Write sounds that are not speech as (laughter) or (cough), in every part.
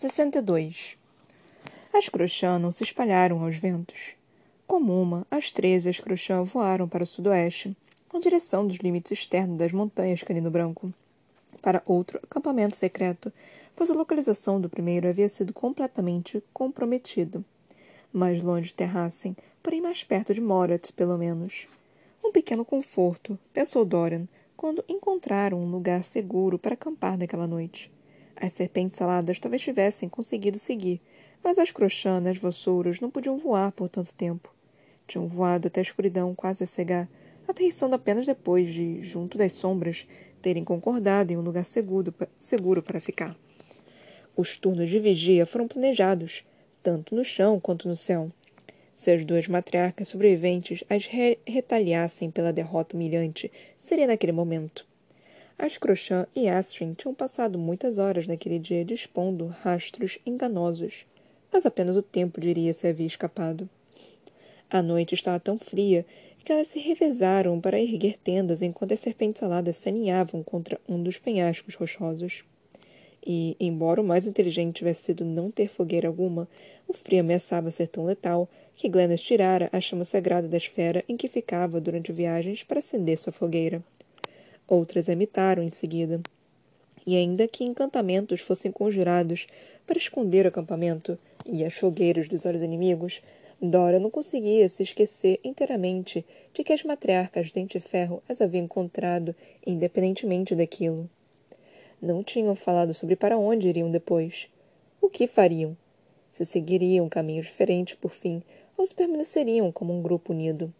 62. As crochã não se espalharam aos ventos. Como uma, as treze as crochã voaram para o sudoeste, na direção dos limites externos das montanhas Canino Branco, para outro acampamento secreto, pois a localização do primeiro havia sido completamente comprometida. Mais longe de Terrassen, porém mais perto de Morat, pelo menos. Um pequeno conforto, pensou Dorian, quando encontraram um lugar seguro para acampar naquela noite. As serpentes aladas talvez tivessem conseguido seguir, mas as crochãs e as vassouras não podiam voar por tanto tempo. Tinham voado até a escuridão quase a cegar, aterrissando apenas depois de, junto das sombras, terem concordado em um lugar seguro, seguro para ficar. Os turnos de vigia foram planejados, tanto no chão quanto no céu. Se as duas matriarcas sobreviventes as re retaliassem pela derrota humilhante, seria naquele momento. As Crochã e Astrid tinham passado muitas horas naquele dia dispondo rastros enganosos, mas apenas o tempo diria se havia escapado. A noite estava tão fria que elas se revezaram para erguer tendas enquanto as serpentes aladas se aninhavam contra um dos penhascos rochosos. E, embora o mais inteligente tivesse sido não ter fogueira alguma, o frio ameaçava ser tão letal que Glennis tirara a chama sagrada da esfera em que ficava durante viagens para acender sua fogueira. Outras a imitaram em seguida. E ainda que encantamentos fossem conjurados para esconder o acampamento e as fogueiras dos olhos inimigos, Dora não conseguia se esquecer inteiramente de que as matriarcas de Dente Ferro as haviam encontrado independentemente daquilo. Não tinham falado sobre para onde iriam depois. O que fariam? Se seguiriam caminhos diferentes por fim, ou se permaneceriam como um grupo unido.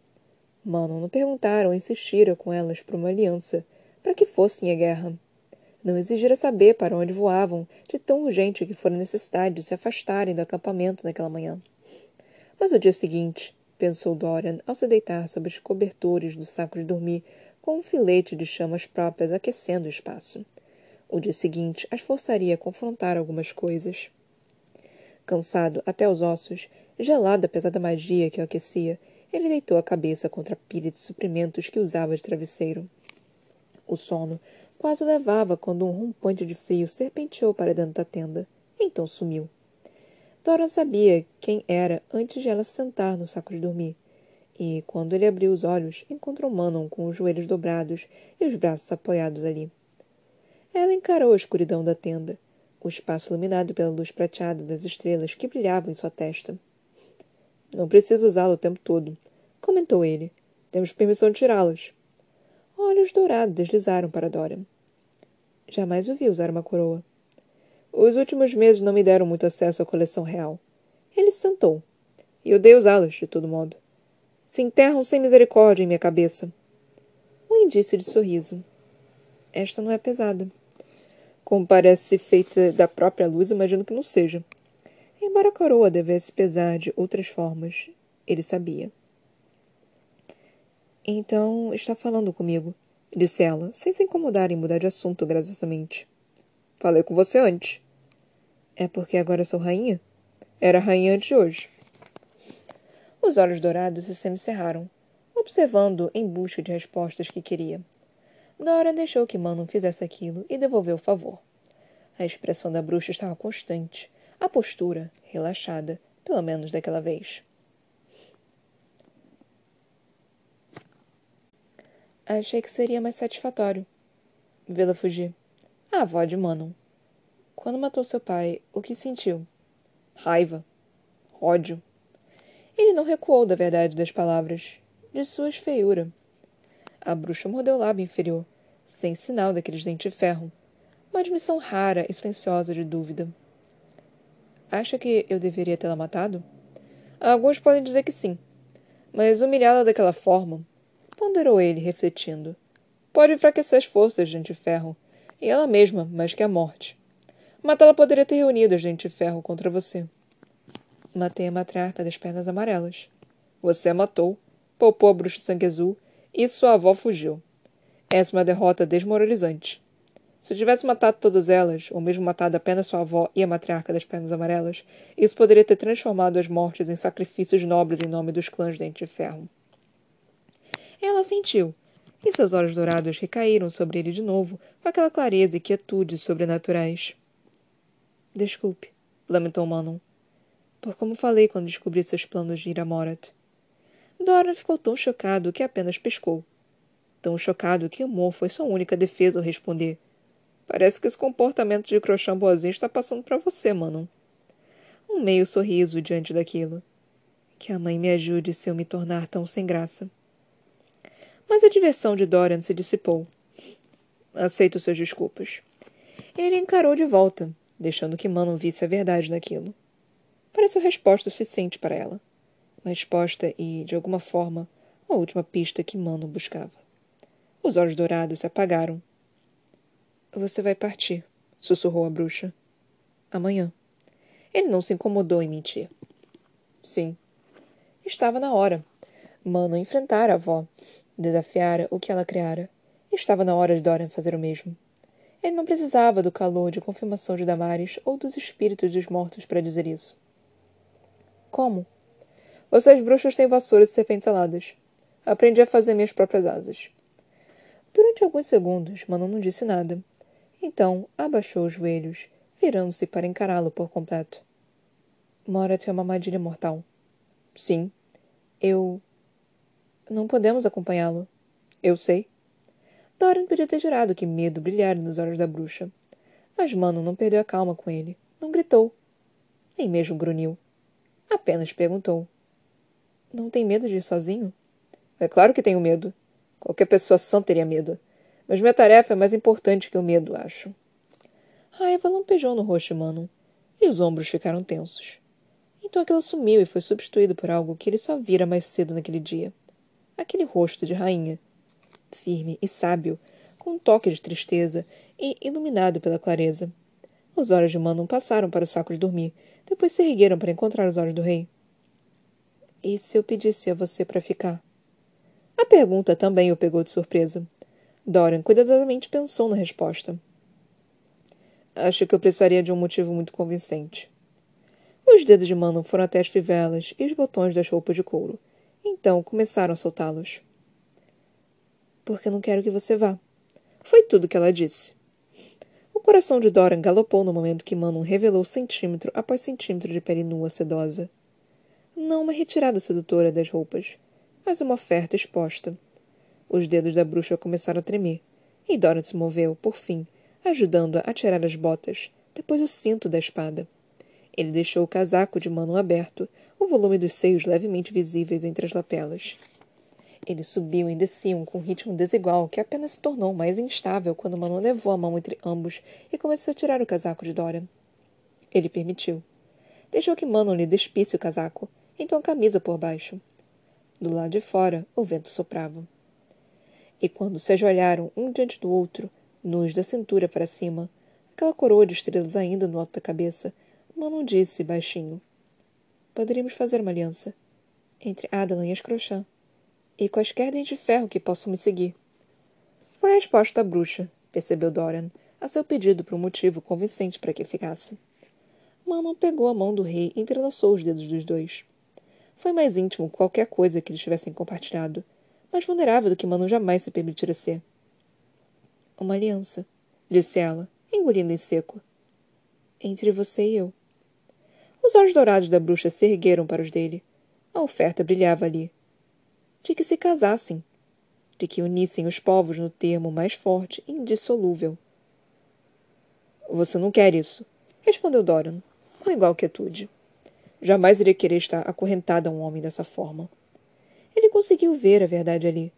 Manon não perguntaram ou insistiram com elas por uma aliança, para que fossem à guerra. Não exigira saber para onde voavam, de tão urgente que fora necessidade de se afastarem do acampamento naquela manhã. Mas o dia seguinte, pensou Dorian ao se deitar sobre os cobertores do saco de dormir, com um filete de chamas próprias aquecendo o espaço. O dia seguinte as forçaria a confrontar algumas coisas. Cansado até os ossos, gelado apesar da magia que o aquecia, ele deitou a cabeça contra a pilha de suprimentos que usava de travesseiro. O sono quase o levava quando um rompante de frio serpenteou para dentro da tenda. Então sumiu. Dora sabia quem era antes de ela sentar no saco de dormir. E, quando ele abriu os olhos, encontrou Manon com os joelhos dobrados e os braços apoiados ali. Ela encarou a escuridão da tenda, o espaço iluminado pela luz prateada das estrelas que brilhavam em sua testa. Não preciso usá-lo o tempo todo, comentou ele. Temos permissão de tirá-los. Olhos dourados deslizaram para Dora. Jamais o vi usar uma coroa. Os últimos meses não me deram muito acesso à coleção real. Ele se sentou. E odeio usá-los, de todo modo. Se enterram sem misericórdia em minha cabeça. Um indício de sorriso. Esta não é pesada. Como parece feita da própria luz, imagino que não seja. Embora a coroa devesse pesar de outras formas, ele sabia. Então, está falando comigo, disse ela, sem se incomodar em mudar de assunto graciosamente. Falei com você antes. É porque agora sou rainha? Era rainha antes de hoje. Os olhos dourados se semicerraram, observando em busca de respostas que queria. Dora deixou que Manon fizesse aquilo e devolveu o favor. A expressão da bruxa estava constante, a postura relaxada, pelo menos daquela vez. Achei que seria mais satisfatório vê-la fugir. A avó de Manon. Quando matou seu pai, o que sentiu? Raiva. Ódio. Ele não recuou da verdade das palavras, de sua esfeiura. A bruxa mordeu o lábio inferior, sem sinal daqueles dentes de ferro. Uma admissão rara e silenciosa de dúvida. Acha que eu deveria tê-la matado? Alguns podem dizer que sim. Mas humilhá-la daquela forma, ponderou ele, refletindo, pode enfraquecer as forças de Dente Ferro e ela mesma, mais que a morte. Matá-la poderia ter reunido a gente de ferro contra você. Matei a matriarca das pernas amarelas. Você a matou, poupou a bruxa sangue azul e sua avó fugiu. Essa é uma derrota desmoralizante. Se tivesse matado todas elas, ou mesmo matado apenas sua avó e a matriarca das pernas amarelas, isso poderia ter transformado as mortes em sacrifícios nobres em nome dos clãs Dente de Ferro. Ela sentiu, e seus olhos dourados recaíram sobre ele de novo, com aquela clareza e quietude sobrenaturais. Desculpe, lamentou Manon. Por como falei quando descobri seus planos de ir a Morat. Dora ficou tão chocado que apenas pescou. Tão chocado que amor foi sua única defesa ao responder. Parece que esse comportamento de crochambozinho está passando para você, Manon. Um meio sorriso diante daquilo. Que a mãe me ajude se eu me tornar tão sem graça. Mas a diversão de Dorian se dissipou. Aceito suas desculpas. Ele encarou de volta, deixando que Manon visse a verdade daquilo. Pareceu resposta suficiente para ela. Uma resposta e, de alguma forma, a última pista que Manon buscava. Os olhos dourados se apagaram. Você vai partir, sussurrou a bruxa. Amanhã. Ele não se incomodou em mentir. Sim. Estava na hora. Mano enfrentara a avó, desafiara o que ela criara. Estava na hora de Dorian fazer o mesmo. Ele não precisava do calor de confirmação de Damares ou dos espíritos dos mortos para dizer isso. Como? Vocês bruxas têm vassouras e serpentes aladas. Aprendi a fazer minhas próprias asas. Durante alguns segundos, Manon não disse nada. Então, abaixou os joelhos, virando-se para encará-lo por completo. Morat é uma armadilha mortal. Sim. Eu. Não podemos acompanhá-lo. Eu sei. Doran podia ter jurado que medo brilhara nos olhos da bruxa. Mas Mano não perdeu a calma com ele. Não gritou. Nem mesmo grunhiu. Apenas perguntou. Não tem medo de ir sozinho? É claro que tenho medo. Qualquer pessoa sã teria medo. Mas minha tarefa é mais importante que o medo, acho. Raiva lampejou no rosto de Manon, e os ombros ficaram tensos. Então aquilo sumiu e foi substituído por algo que ele só vira mais cedo naquele dia. Aquele rosto de rainha, firme e sábio, com um toque de tristeza e iluminado pela clareza. Os olhos de Manon passaram para o saco de dormir, depois se ergueram para encontrar os olhos do rei. E se eu pedisse a você para ficar? A pergunta também o pegou de surpresa. Dorian cuidadosamente pensou na resposta. Acho que eu precisaria de um motivo muito convincente. Os dedos de Manon foram até as fivelas e os botões das roupas de couro. Então começaram a soltá-los porque não quero que você vá. Foi tudo que ela disse. O coração de Doran galopou no momento que Manon revelou centímetro após centímetro de pele nua sedosa. Não uma retirada sedutora das roupas, mas uma oferta exposta. Os dedos da bruxa começaram a tremer, e Doran se moveu, por fim, ajudando-a a tirar as botas, depois o cinto da espada. Ele deixou o casaco de Manon aberto, o volume dos seios levemente visíveis entre as lapelas. Eles subiam e desciam com um ritmo desigual que apenas se tornou mais instável quando Manon levou a mão entre ambos e começou a tirar o casaco de Dora. Ele permitiu. Deixou que Manon lhe despisse o casaco, então a camisa por baixo. Do lado de fora, o vento soprava. E quando se ajoelharam um diante do outro, nus da cintura para cima, aquela coroa de estrelas ainda no alto da cabeça, Manon disse baixinho: Poderíamos fazer uma aliança entre Adalan e as e quaisquer dentes de ferro que possam me seguir. Foi a resposta da bruxa, percebeu Dorian, a seu pedido por um motivo convincente para que ficasse. Manon pegou a mão do rei e entrelaçou os dedos dos dois. Foi mais íntimo que qualquer coisa que eles tivessem compartilhado, mais vulnerável do que Manon jamais se permitira ser. Uma aliança, disse ela, engolindo em seco. Entre você e eu. Os olhos dourados da bruxa se ergueram para os dele. A oferta brilhava ali, de que se casassem, de que unissem os povos no termo mais forte e indissolúvel. Você não quer isso, respondeu Dorian, com igual quietude. Jamais iria querer estar acorrentada a um homem dessa forma. Ele conseguiu ver a verdade ali,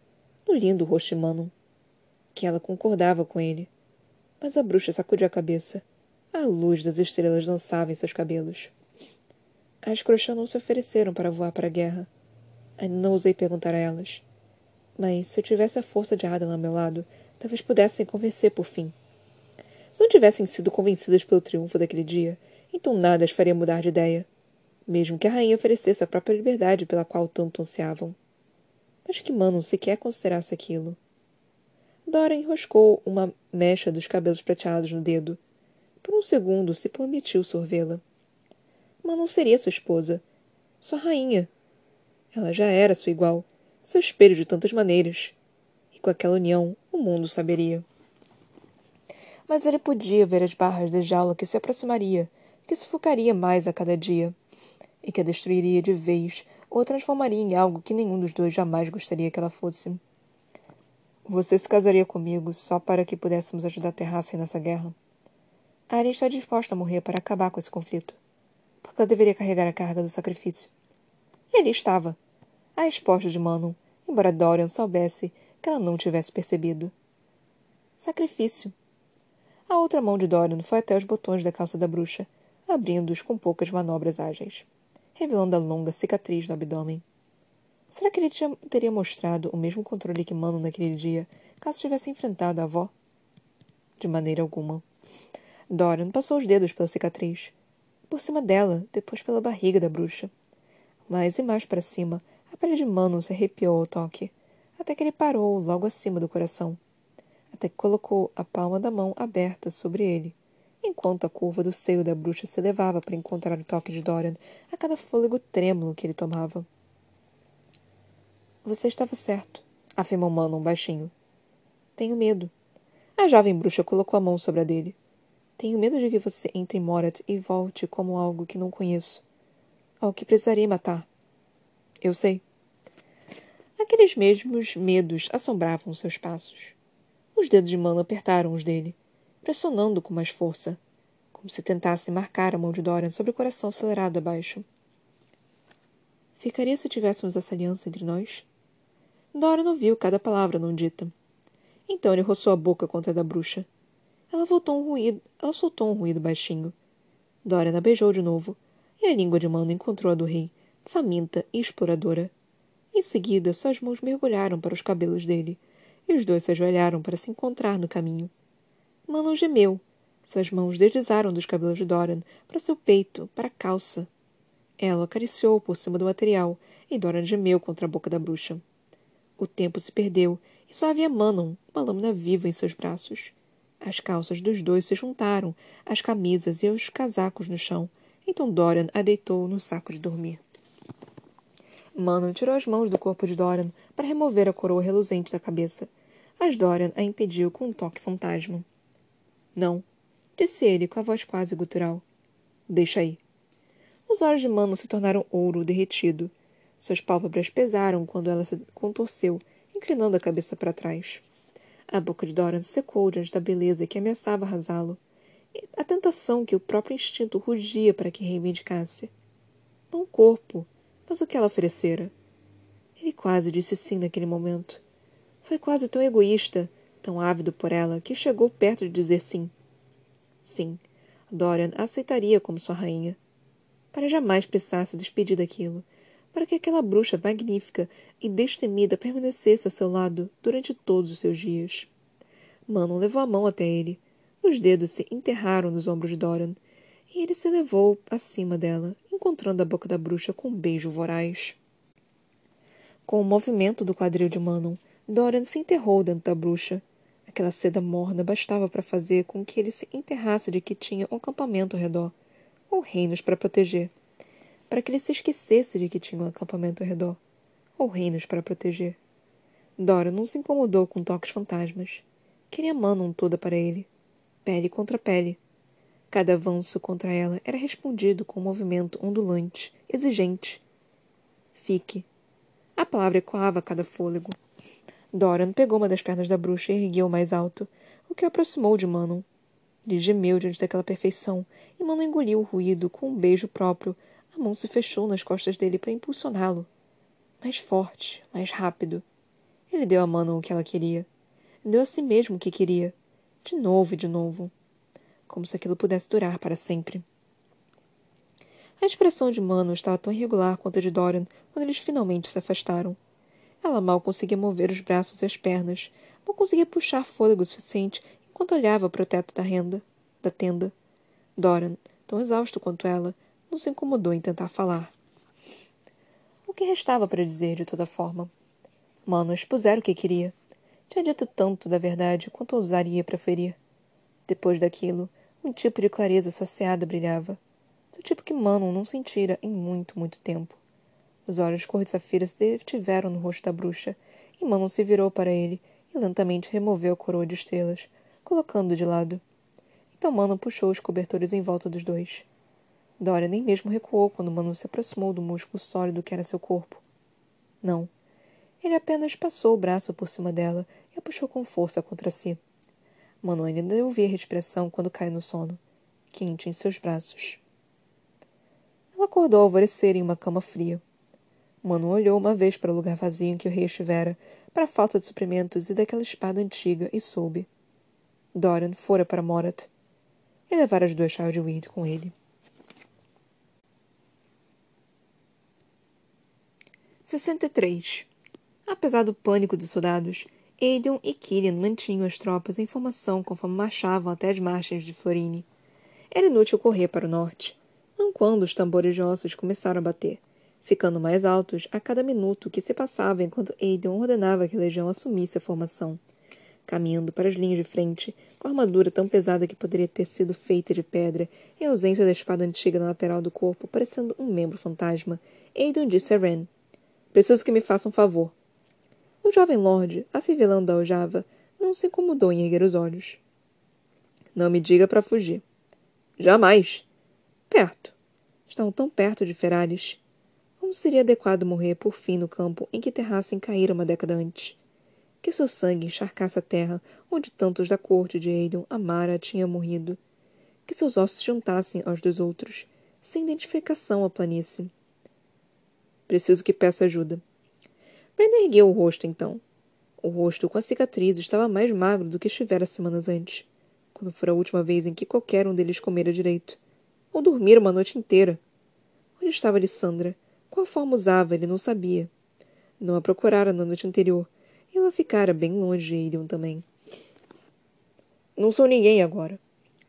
no lindo rosto que ela concordava com ele. Mas a bruxa sacudiu a cabeça. A luz das estrelas dançava em seus cabelos. As crochãs não se ofereceram para voar para a guerra. Não ousei perguntar a elas. Mas se eu tivesse a força de Adam ao meu lado, talvez pudessem convencer por fim. Se não tivessem sido convencidas pelo triunfo daquele dia, então nada as faria mudar de ideia, mesmo que a rainha oferecesse a própria liberdade pela qual tanto ansiavam. Mas que Manon sequer considerasse aquilo. Dora enroscou uma mecha dos cabelos prateados no dedo. Por um segundo se permitiu sorvê-la. Manon seria sua esposa, sua rainha, ela já era sua igual, seu espelho de tantas maneiras. E com aquela união, o mundo saberia. Mas ele podia ver as barras de jaula que se aproximaria, que sufocaria mais a cada dia e que a destruiria de vez ou a transformaria em algo que nenhum dos dois jamais gostaria que ela fosse. Você se casaria comigo só para que pudéssemos ajudar a Terraça nessa guerra? Arya está disposta a morrer para acabar com esse conflito. Porque ela deveria carregar a carga do sacrifício. E ali estava, a resposta de Manon, embora Dorian soubesse que ela não tivesse percebido. Sacrifício. A outra mão de Dorian foi até os botões da calça da bruxa, abrindo-os com poucas manobras ágeis, revelando a longa cicatriz no abdômen. Será que ele tinha, teria mostrado o mesmo controle que Manon naquele dia, caso tivesse enfrentado a avó? De maneira alguma. Dorian passou os dedos pela cicatriz. Por cima dela, depois pela barriga da bruxa. Mais e mais para cima, a pele de Manon se arrepiou ao toque, até que ele parou logo acima do coração. Até que colocou a palma da mão aberta sobre ele, enquanto a curva do seio da bruxa se elevava para encontrar o toque de Dorian a cada fôlego trêmulo que ele tomava. Você estava certo, afirmou Manon baixinho. Tenho medo. A jovem bruxa colocou a mão sobre a dele. Tenho medo de que você entre em Morat e volte como algo que não conheço. Ao que precisaria matar. Eu sei. Aqueles mesmos medos assombravam seus passos. Os dedos de Mano apertaram os dele, pressionando com mais força, como se tentasse marcar a mão de Dorian sobre o coração acelerado abaixo. Ficaria se tivéssemos essa aliança entre nós? Dorian ouviu cada palavra não dita. Então ele roçou a boca contra a da bruxa. Ela voltou um ruído. Ela soltou um ruído baixinho. Dorian a beijou de novo, e a língua de Mano encontrou a do rei, faminta e exploradora. Em seguida, suas mãos mergulharam para os cabelos dele, e os dois se ajoelharam para se encontrar no caminho. Mano gemeu. Suas mãos deslizaram dos cabelos de Dorian para seu peito, para a calça. Ela acariciou por cima do material, e Dorian gemeu contra a boca da bruxa. O tempo se perdeu, e só havia Manon, uma lâmina viva em seus braços. As calças dos dois se juntaram, as camisas e os casacos no chão. Então Dorian a deitou no saco de dormir. Manon tirou as mãos do corpo de Dorian para remover a coroa reluzente da cabeça. Mas Dorian a impediu com um toque fantasma. Não, disse ele com a voz quase gutural. Deixa aí. Os olhos de Manon se tornaram ouro derretido. Suas pálpebras pesaram quando ela se contorceu, inclinando a cabeça para trás. A boca de Doran secou diante da beleza que ameaçava arrasá-lo. A tentação que o próprio instinto rugia para que reivindicasse. Não o corpo, mas o que ela oferecera. Ele quase disse sim naquele momento. Foi quase tão egoísta, tão ávido por ela, que chegou perto de dizer sim. Sim, Dorian a aceitaria como sua rainha. Para jamais pensar se despedir daquilo, para que aquela bruxa magnífica e destemida permanecesse a seu lado durante todos os seus dias. Manon levou a mão até ele. Os dedos se enterraram nos ombros de Doran, e ele se levou acima dela, encontrando a boca da bruxa com um beijo voraz. Com o movimento do quadril de Manon, Doran se enterrou dentro da bruxa. Aquela seda morna bastava para fazer com que ele se enterrasse de que tinha um acampamento ao redor, ou reinos para proteger para que ele se esquecesse de que tinha um acampamento ao redor, ou reinos para proteger. Dora não se incomodou com toques fantasmas. Queria Manon toda para ele, pele contra pele. Cada avanço contra ela era respondido com um movimento ondulante, exigente. Fique. A palavra ecoava a cada fôlego. Doran pegou uma das pernas da bruxa e ergueu mais alto, o que a aproximou de Manon. Ele gemeu diante daquela perfeição, e Manon engoliu o ruído com um beijo próprio a mão se fechou nas costas dele para impulsioná-lo. Mais forte, mais rápido. Ele deu a Manon o que ela queria. Deu a si mesmo o que queria. De novo e de novo. Como se aquilo pudesse durar para sempre. A expressão de Manon estava tão irregular quanto a de Dorian quando eles finalmente se afastaram. Ela mal conseguia mover os braços e as pernas, mal conseguia puxar fôlego suficiente enquanto olhava para o teto da renda, da tenda. Dorian, tão exausto quanto ela, não se incomodou em tentar falar. O que restava para dizer, de toda forma? Mano expusera o que queria. Tinha dito tanto da verdade quanto ousaria preferir. Depois daquilo, um tipo de clareza saciada brilhava. Do tipo que Manon não sentira em muito, muito tempo. Os olhos cor de safira se detiveram no rosto da bruxa, e Manon se virou para ele e lentamente removeu a coroa de estrelas, colocando-o de lado. Então Manon puxou os cobertores em volta dos dois. Dora nem mesmo recuou quando Manu se aproximou do músculo sólido que era seu corpo. Não. Ele apenas passou o braço por cima dela e a puxou com força contra si. Manu ainda ouvia a respiração quando caiu no sono, quente em seus braços. Ela acordou ao alvorecer em uma cama fria. Manu olhou uma vez para o lugar vazio em que o rei estivera, para a falta de suprimentos e daquela espada antiga, e soube. Dorian fora para Morat e levara as duas de Weed com ele. 63. Apesar do pânico dos soldados, Aedion e Killian mantinham as tropas em formação conforme marchavam até as margens de Florine. Era inútil correr para o norte, não quando os tambores de ossos começaram a bater, ficando mais altos a cada minuto que se passava enquanto Aedion ordenava que a legião assumisse a formação. Caminhando para as linhas de frente, com a armadura tão pesada que poderia ter sido feita de pedra, em ausência da espada antiga na lateral do corpo, parecendo um membro fantasma, Aedion disse a Ren, Preciso que me faça um favor. O jovem lord, afivelando a aljava, não se incomodou em erguer os olhos. Não me diga para fugir. Jamais. Perto. Estão tão perto de Ferraris. Como seria adequado morrer por fim no campo em que Terrassem caíra uma década antes? Que seu sangue encharcasse a terra onde tantos da corte de Aidon Amara tinham morrido. Que seus ossos juntassem aos dos outros, sem identificação à planície. Preciso que peça ajuda. Brenda ergueu o rosto, então. O rosto com a cicatriz estava mais magro do que estivera semanas antes, quando fora a última vez em que qualquer um deles comera direito. Ou dormira uma noite inteira. Onde estava Lissandra? Qual forma usava, ele não sabia. Não a procurara na noite anterior, e ela ficara bem longe de também. Não sou ninguém agora,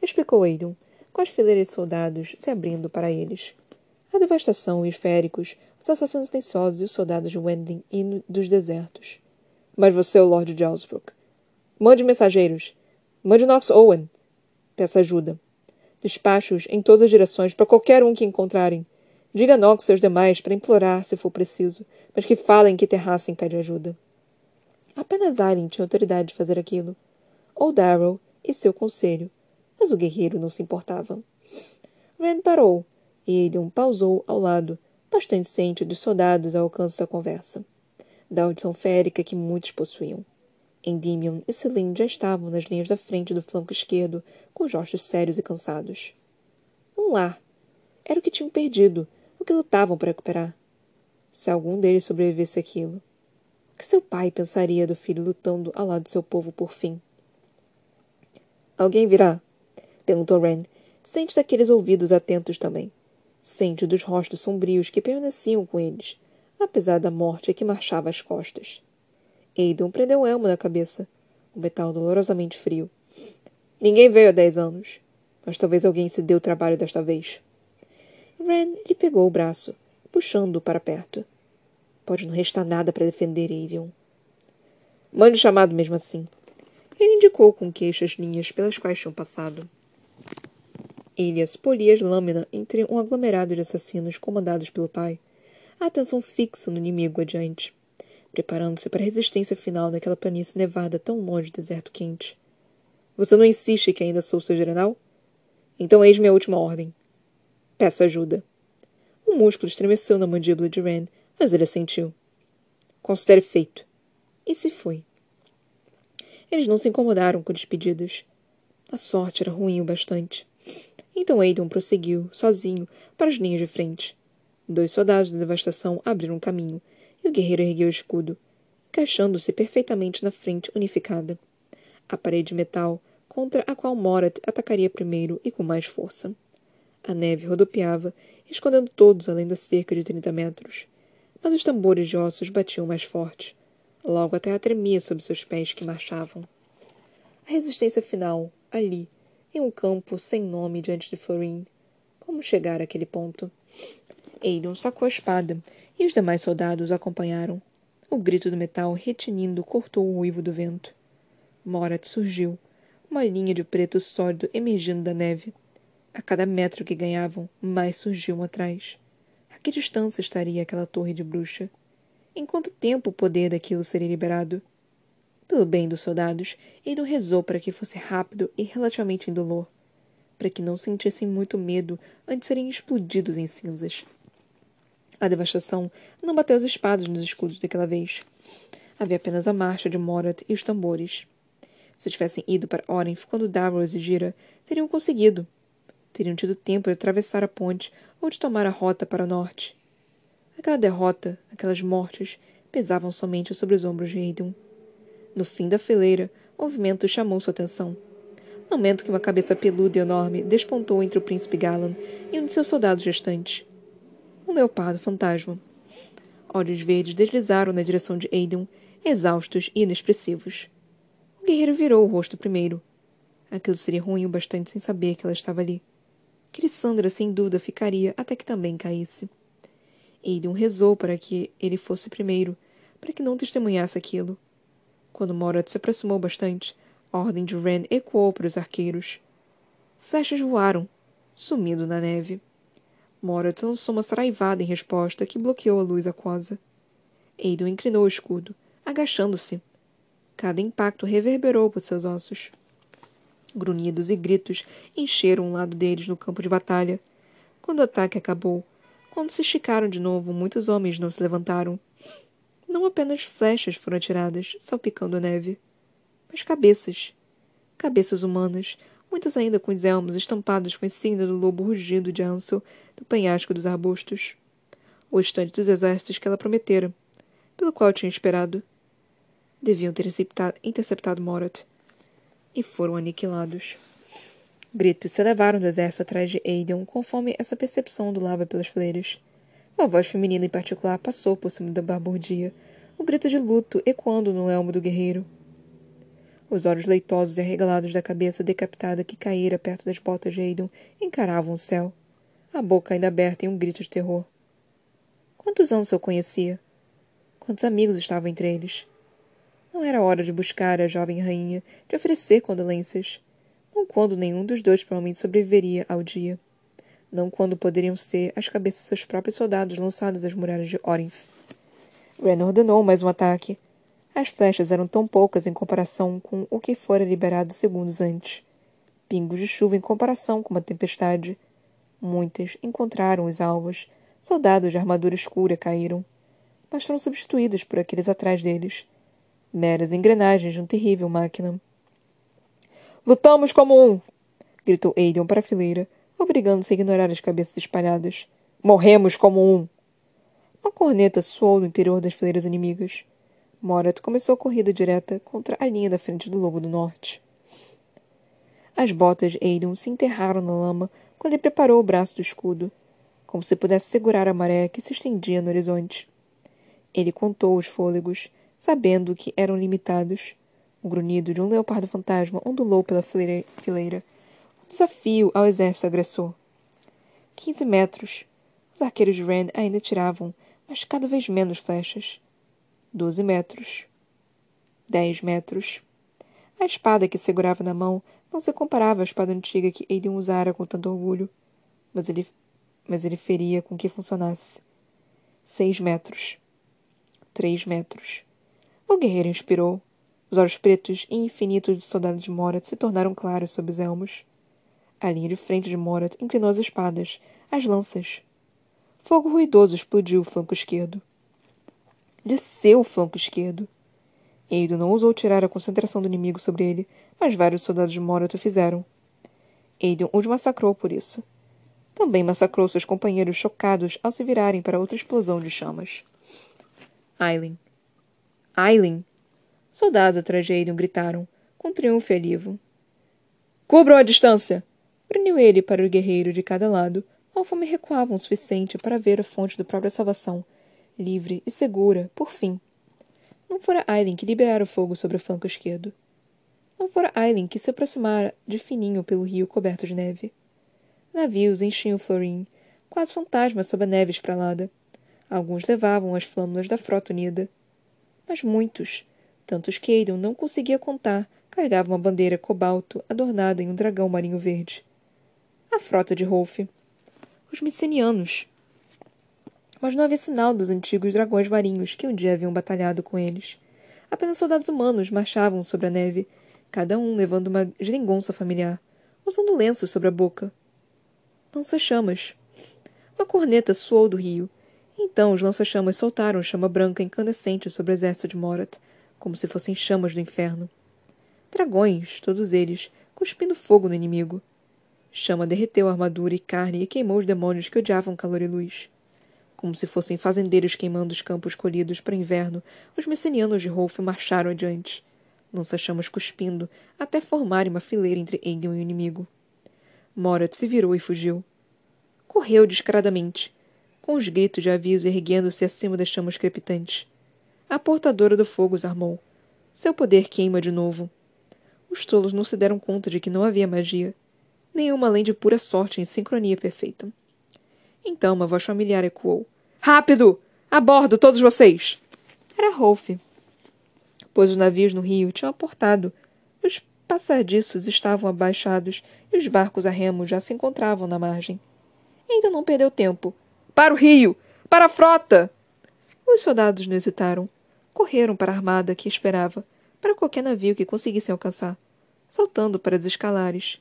explicou Aidon, com as fileiras de soldados se abrindo para eles. A devastação e os féricos os assassinos silenciosos e os soldados de Wendling e dos desertos. Mas você é o Lord de Alsbrook. Mande mensageiros. Mande Knox Owen. Peça ajuda. Despachos em todas as direções para qualquer um que encontrarem. Diga a Knox e aos demais para implorar se for preciso, mas que falem que Terrassem pede ajuda. Apenas Aileen tinha autoridade de fazer aquilo. Ou Darrow e seu conselho. Mas o guerreiro não se importava. Rand parou, e Aiden pausou ao lado, bastante ciente dos soldados ao alcance da conversa, da audição férica que muitos possuíam. Endymion e Celine já estavam nas linhas da frente do flanco esquerdo, com os rostos sérios e cansados. Um lar. Era o que tinham perdido, o que lutavam para recuperar. Se algum deles sobrevivesse àquilo. O que seu pai pensaria do filho lutando ao lado de seu povo por fim? Alguém virá? perguntou Ren, sente daqueles ouvidos atentos também sente dos rostos sombrios que permaneciam com eles, apesar da morte que marchava às costas. Aidan prendeu o elmo na cabeça, o metal dolorosamente frio. Ninguém veio há dez anos, mas talvez alguém se deu o trabalho desta vez. Ren lhe pegou o braço, puxando-o para perto. Pode não restar nada para defender Aidan. Mande chamado mesmo assim. Ele indicou com queixo as linhas pelas quais tinham passado. Elias polia as lâminas entre um aglomerado de assassinos comandados pelo pai, a atenção fixa no inimigo adiante, preparando-se para a resistência final naquela planície nevada tão longe do deserto quente. Você não insiste que ainda sou seu general? Então eis minha última ordem. Peça ajuda. O músculo estremeceu na mandíbula de Rand, mas ele assentiu. Considere feito. E se foi. Eles não se incomodaram com despedidas. A sorte era ruim o bastante. Então Aidan prosseguiu, sozinho, para as linhas de frente. Dois soldados da devastação abriram caminho, e o guerreiro ergueu o escudo, encaixando-se perfeitamente na frente unificada. A parede de metal, contra a qual Morat atacaria primeiro e com mais força. A neve rodopiava, escondendo todos além da cerca de trinta metros. Mas os tambores de ossos batiam mais forte. Logo a terra tremia sob seus pés que marchavam. A resistência final, ali, em um campo sem nome diante de Florin. Como chegar àquele ponto? Aidon sacou a espada, e os demais soldados o acompanharam. O grito do metal retinindo cortou o uivo do vento. Morat surgiu, uma linha de preto sólido emergindo da neve. A cada metro que ganhavam, mais surgiam atrás. A que distância estaria aquela torre de bruxa? Em quanto tempo o poder daquilo seria liberado? Pelo bem dos soldados, Aiden rezou para que fosse rápido e relativamente indolor. para que não sentissem muito medo antes serem explodidos em cinzas. A devastação não bateu as espadas nos escudos daquela vez. Havia apenas a marcha de Morat e os tambores. Se tivessem ido para Orenf quando Davros e Gira, teriam conseguido. Teriam tido tempo de atravessar a ponte ou de tomar a rota para o norte. Aquela derrota, aquelas mortes, pesavam somente sobre os ombros de Aidon. No fim da fileira, o movimento chamou sua atenção. No momento que uma cabeça peluda e enorme despontou entre o príncipe Galan e um de seus soldados restantes. Um leopardo fantasma. Olhos verdes deslizaram na direção de Aidon, exaustos e inexpressivos. O guerreiro virou o rosto primeiro. Aquilo seria ruim o bastante sem saber que ela estava ali. Crissandra, sem dúvida, ficaria até que também caísse. Aidon rezou para que ele fosse primeiro, para que não testemunhasse aquilo. Quando Morat se aproximou bastante, a ordem de Ren ecoou para os arqueiros. Flechas voaram, sumindo na neve. Morat lançou uma saraivada em resposta que bloqueou a luz aquosa. Aidon inclinou o escudo, agachando-se. Cada impacto reverberou por seus ossos. Grunhidos e gritos encheram um lado deles no campo de batalha. Quando o ataque acabou, quando se esticaram de novo, muitos homens não se levantaram. Não apenas flechas foram atiradas, salpicando a neve, mas cabeças. Cabeças humanas, muitas ainda com os elmos estampados com a insígnia do lobo rugido de Ansel do penhasco dos arbustos. O estante dos exércitos que ela prometera, pelo qual tinha esperado. Deviam ter interceptado, Morat. E foram aniquilados. Gritos se elevaram do exército atrás de Aedeon, conforme essa percepção ondulava pelas fileiras. Uma voz feminina em particular passou por cima da barbordia, o grito de luto ecoando no elmo do guerreiro. Os olhos leitosos e arregalados da cabeça decapitada que caíra perto das botas de encaravam o céu, a boca ainda aberta em um grito de terror. Quantos anos eu conhecia? Quantos amigos estavam entre eles? Não era hora de buscar a jovem rainha, de oferecer condolências não quando nenhum dos dois provavelmente sobreviveria ao dia. Não quando poderiam ser as cabeças de seus próprios soldados lançadas às muralhas de Orinth. Ren ordenou mais um ataque. As flechas eram tão poucas em comparação com o que fora liberado segundos antes. Pingos de chuva em comparação com uma tempestade. Muitas encontraram os alvos. Soldados de armadura escura caíram. Mas foram substituídos por aqueles atrás deles. Meras engrenagens de uma terrível máquina. Lutamos como um! gritou Aiden para a fileira, obrigando-se a ignorar as cabeças espalhadas. Morremos como um! Uma corneta soou no interior das fileiras inimigas. Morat começou a corrida direta contra a linha da frente do Lobo do Norte. As botas de se enterraram na lama quando ele preparou o braço do escudo, como se pudesse segurar a maré que se estendia no horizonte. Ele contou os fôlegos, sabendo que eram limitados, o grunhido de um leopardo fantasma ondulou pela fileira. Desafio ao exército agressor. Quinze metros. Os arqueiros de Rand ainda tiravam, mas cada vez menos flechas. Doze metros. Dez metros. A espada que segurava na mão não se comparava à espada antiga que Aiden usara com tanto orgulho, mas ele, mas ele feria com que funcionasse. Seis metros. Três metros. O guerreiro inspirou. Os olhos pretos e infinitos do soldado de Morat se tornaram claros sob os elmos. A linha de frente de Morat inclinou as espadas, as lanças. Fogo ruidoso explodiu o flanco esquerdo. De seu flanco esquerdo. Eido não ousou tirar a concentração do inimigo sobre ele, mas vários soldados de Morat o fizeram. Aiden os massacrou por isso. Também massacrou seus companheiros chocados ao se virarem para outra explosão de chamas. Aileen. Aileen! Soldados atrás de Aiden gritaram, com triunfo e alívio. Cubram a distância! Bruniu ele para o guerreiro de cada lado, conforme recuavam o suficiente para ver a fonte da própria salvação, livre e segura, por fim. Não fora Aileen que liberara o fogo sobre o flanco esquerdo. Não fora Aileen que se aproximara de fininho pelo rio coberto de neve. Navios enchiam Florin, quase fantasmas sob a neve espralada. Alguns levavam as flâmulas da frota unida. Mas muitos, Tantos que Aiden não conseguia contar carregavam uma bandeira cobalto adornada em um dragão marinho verde. A frota de Rolf. Os micenianos. Mas não havia sinal dos antigos dragões marinhos que um dia haviam batalhado com eles. Apenas soldados humanos marchavam sobre a neve, cada um levando uma geringonça familiar, usando lenços sobre a boca. Lança-chamas. Uma corneta soou do rio. Então os lança-chamas soltaram chama branca incandescente sobre o exército de Morat, como se fossem chamas do inferno. Dragões, todos eles, cuspindo fogo no inimigo. Chama derreteu a armadura e carne e queimou os demônios que odiavam calor e luz. Como se fossem fazendeiros queimando os campos colhidos para inverno, os messenianos de Rolf marcharam adiante, lança-chamas cuspindo, até formarem uma fileira entre Aegon e o inimigo. Morat se virou e fugiu. Correu descaradamente, com os gritos de aviso erguendo-se acima das chamas crepitantes. A portadora do fogo os armou. Seu poder queima de novo. Os tolos não se deram conta de que não havia magia. Nenhuma além de pura sorte em sincronia perfeita. Então uma voz familiar ecoou. Rápido! A bordo, todos vocês! Era Rolf. Pois os navios no rio tinham aportado. Os passadiços estavam abaixados e os barcos a remo já se encontravam na margem. Ainda não perdeu tempo. Para o rio! Para a frota! Os soldados não hesitaram. Correram para a armada que esperava, para qualquer navio que conseguissem alcançar, saltando para as escalares.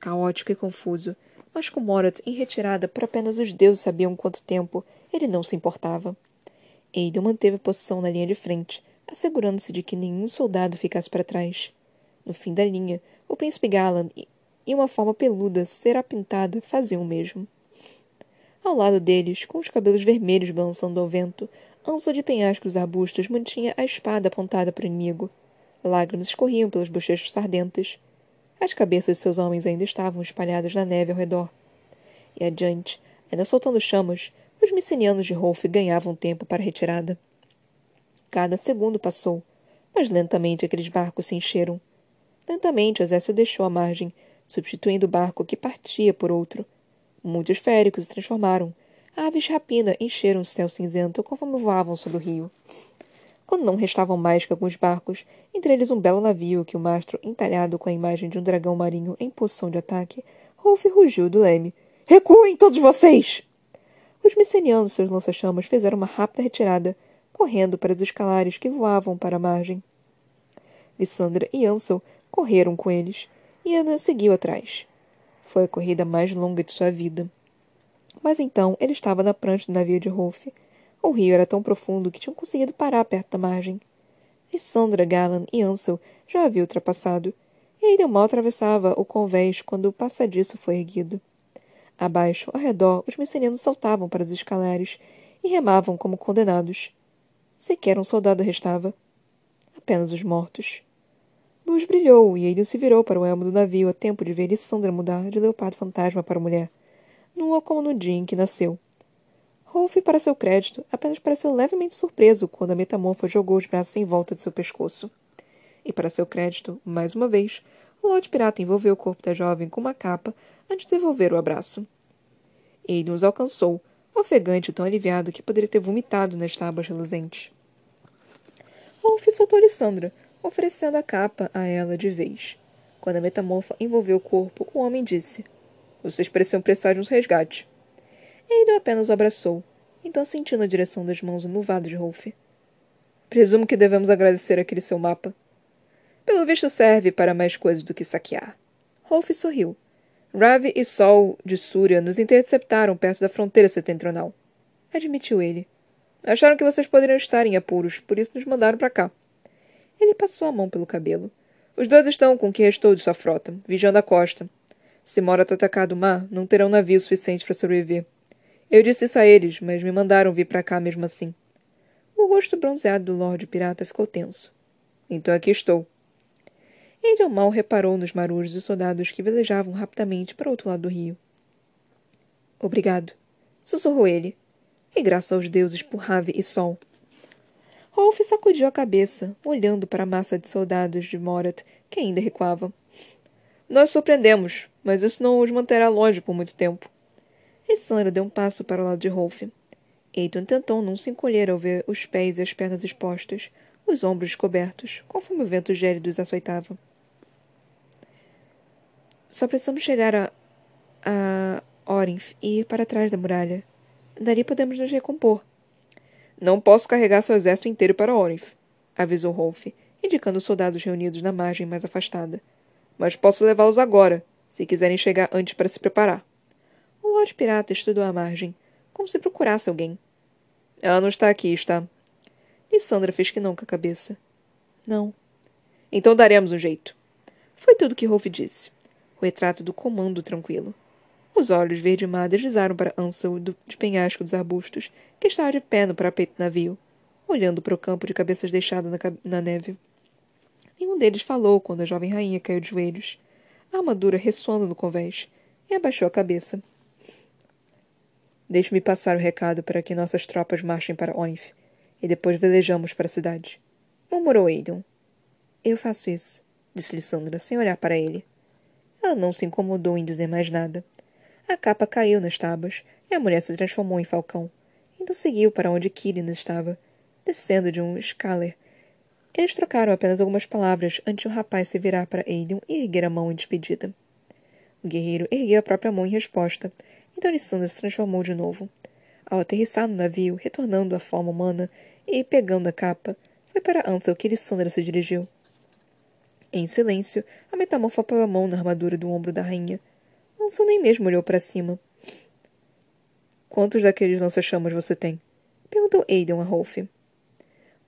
Caótico e confuso, mas com Morat em retirada por apenas os deuses sabiam quanto tempo, ele não se importava. Aiden manteve a posição na linha de frente, assegurando-se de que nenhum soldado ficasse para trás. No fim da linha, o príncipe Galan e uma forma peluda, serapintada, faziam o mesmo. Ao lado deles, com os cabelos vermelhos balançando ao vento, Anso de penhascos arbustos mantinha a espada apontada para o inimigo. Lágrimas escorriam pelas bochechas sardentas. As cabeças de seus homens ainda estavam espalhadas na neve ao redor. E adiante, ainda soltando chamas, os micenianos de Rolf ganhavam tempo para a retirada. Cada segundo passou, mas lentamente aqueles barcos se encheram. Lentamente, o exército deixou a margem, substituindo o barco que partia por outro. Muitos féricos se transformaram. Aves rapina encheram o céu cinzento conforme voavam sobre o rio. Quando não restavam mais que alguns barcos, entre eles um belo navio que o mastro, entalhado com a imagem de um dragão marinho em posição de ataque, Rolf rugiu do leme. Recuem todos vocês! Os micenianos, seus lança-chamas, fizeram uma rápida retirada, correndo para os escalares que voavam para a margem. Lissandra e Ansel correram com eles, e Ana seguiu atrás. Foi a corrida mais longa de sua vida. Mas então ele estava na prancha do navio de Rolf. O rio era tão profundo que tinham conseguido parar perto da margem. Lissandra, Galan e Ansel já haviam ultrapassado, e ainda mal atravessava o convés quando o passadiço foi erguido. Abaixo, ao redor, os messenianos saltavam para os escalares e remavam como condenados. Sequer um soldado restava. Apenas os mortos. Luz brilhou e ele se virou para o elmo do navio a tempo de ver Lissandra mudar de leopardo fantasma para mulher, nua como no dia em que nasceu. Rolf, para seu crédito, apenas pareceu levemente surpreso quando a metamorfa jogou os braços em volta de seu pescoço. E para seu crédito, mais uma vez, o lote pirata envolveu o corpo da jovem com uma capa antes de devolver o abraço. Ele os alcançou, ofegante e tão aliviado que poderia ter vomitado nas tábuas reluzentes. Rolf soltou Alessandra, oferecendo a capa a ela de vez. Quando a metamorfa envolveu o corpo, o homem disse: Vocês pareciam prestar uns resgate. Ele apenas o abraçou, então sentiu na direção das mãos enuvadas de Rolf. Presumo que devemos agradecer aquele seu mapa. Pelo visto serve para mais coisas do que saquear. Rolf sorriu. Ravi e Sol de Súria nos interceptaram perto da fronteira setentrional. Admitiu ele. Acharam que vocês poderiam estar em apuros, por isso nos mandaram para cá. Ele passou a mão pelo cabelo. Os dois estão com o que restou de sua frota, vigiando a costa. Se Morat atacar do mar, não terão navio suficiente para sobreviver. Eu disse isso a eles, mas me mandaram vir para cá mesmo assim. O rosto bronzeado do Lorde Pirata ficou tenso. Então aqui estou. Angel mal reparou nos marujos e soldados que velejavam rapidamente para o outro lado do rio. Obrigado, sussurrou ele. E graças aos deuses por Rave e Sol. Rolf sacudiu a cabeça, olhando para a massa de soldados de Morat que ainda recuava. Nós surpreendemos, mas isso não os manterá longe por muito tempo. E Sandra deu um passo para o lado de Rolf. Eiton tentou não se encolher ao ver os pés e as pernas expostas, os ombros cobertos, conforme o vento gélido os açoitava. Só precisamos chegar a. a Orinth e ir para trás da muralha. Dali podemos nos recompor. Não posso carregar seu exército inteiro para Orinth, avisou Rolf, indicando os soldados reunidos na margem mais afastada. Mas posso levá-los agora, se quiserem chegar antes para se preparar. O Lorde Pirata estudou a margem, como se procurasse alguém. Ela não está aqui, está? Lissandra fez que não com a cabeça. Não. Então daremos um jeito. Foi tudo que Rolf disse. O retrato do comando tranquilo. Os olhos verde-mar deslizaram para Ansel do, de penhasco dos arbustos, que estava de pé no parapeito do navio, olhando para o campo de cabeças deixado na, na neve. Nenhum deles falou quando a jovem rainha caiu de joelhos, a armadura ressoando no convés, e abaixou a cabeça. Deixe-me passar o recado para que nossas tropas marchem para Onif, e depois velejamos para a cidade. Murmurou Aidan. Eu faço isso, disse Lissandra, sem olhar para ele. Ela não se incomodou em dizer mais nada. A capa caiu nas tábuas e a mulher se transformou em falcão. Então seguiu para onde Kirin estava, descendo de um escaler. Eles trocaram apenas algumas palavras antes o rapaz se virar para Aiden e erguer a mão em despedida. O guerreiro ergueu a própria mão em resposta, então Lissandra se transformou de novo. Ao aterrissar no navio, retornando à forma humana e pegando a capa, foi para Ansel que Lissandra se dirigiu. Em silêncio, a metamorfo apoiou a mão na armadura do ombro da rainha. Ansel nem mesmo olhou para cima. Quantos daqueles lança-chamas você tem? Perguntou Aiden a Rolf.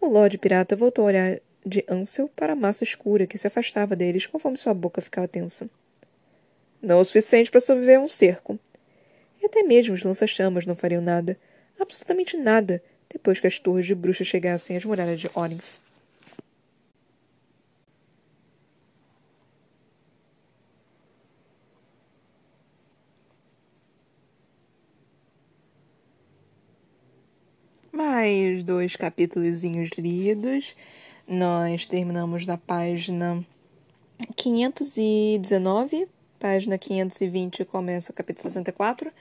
O Lorde Pirata voltou a olhar de Ansel para a massa escura que se afastava deles conforme sua boca ficava tensa. Não o suficiente para sobreviver a um cerco. E até mesmo os lança-chamas não fariam nada, absolutamente nada, depois que as torres de bruxas chegassem às muralhas de Orinth. Mais dois capítulos lidos. Nós terminamos na página 519. Página 520 começa o capítulo 64.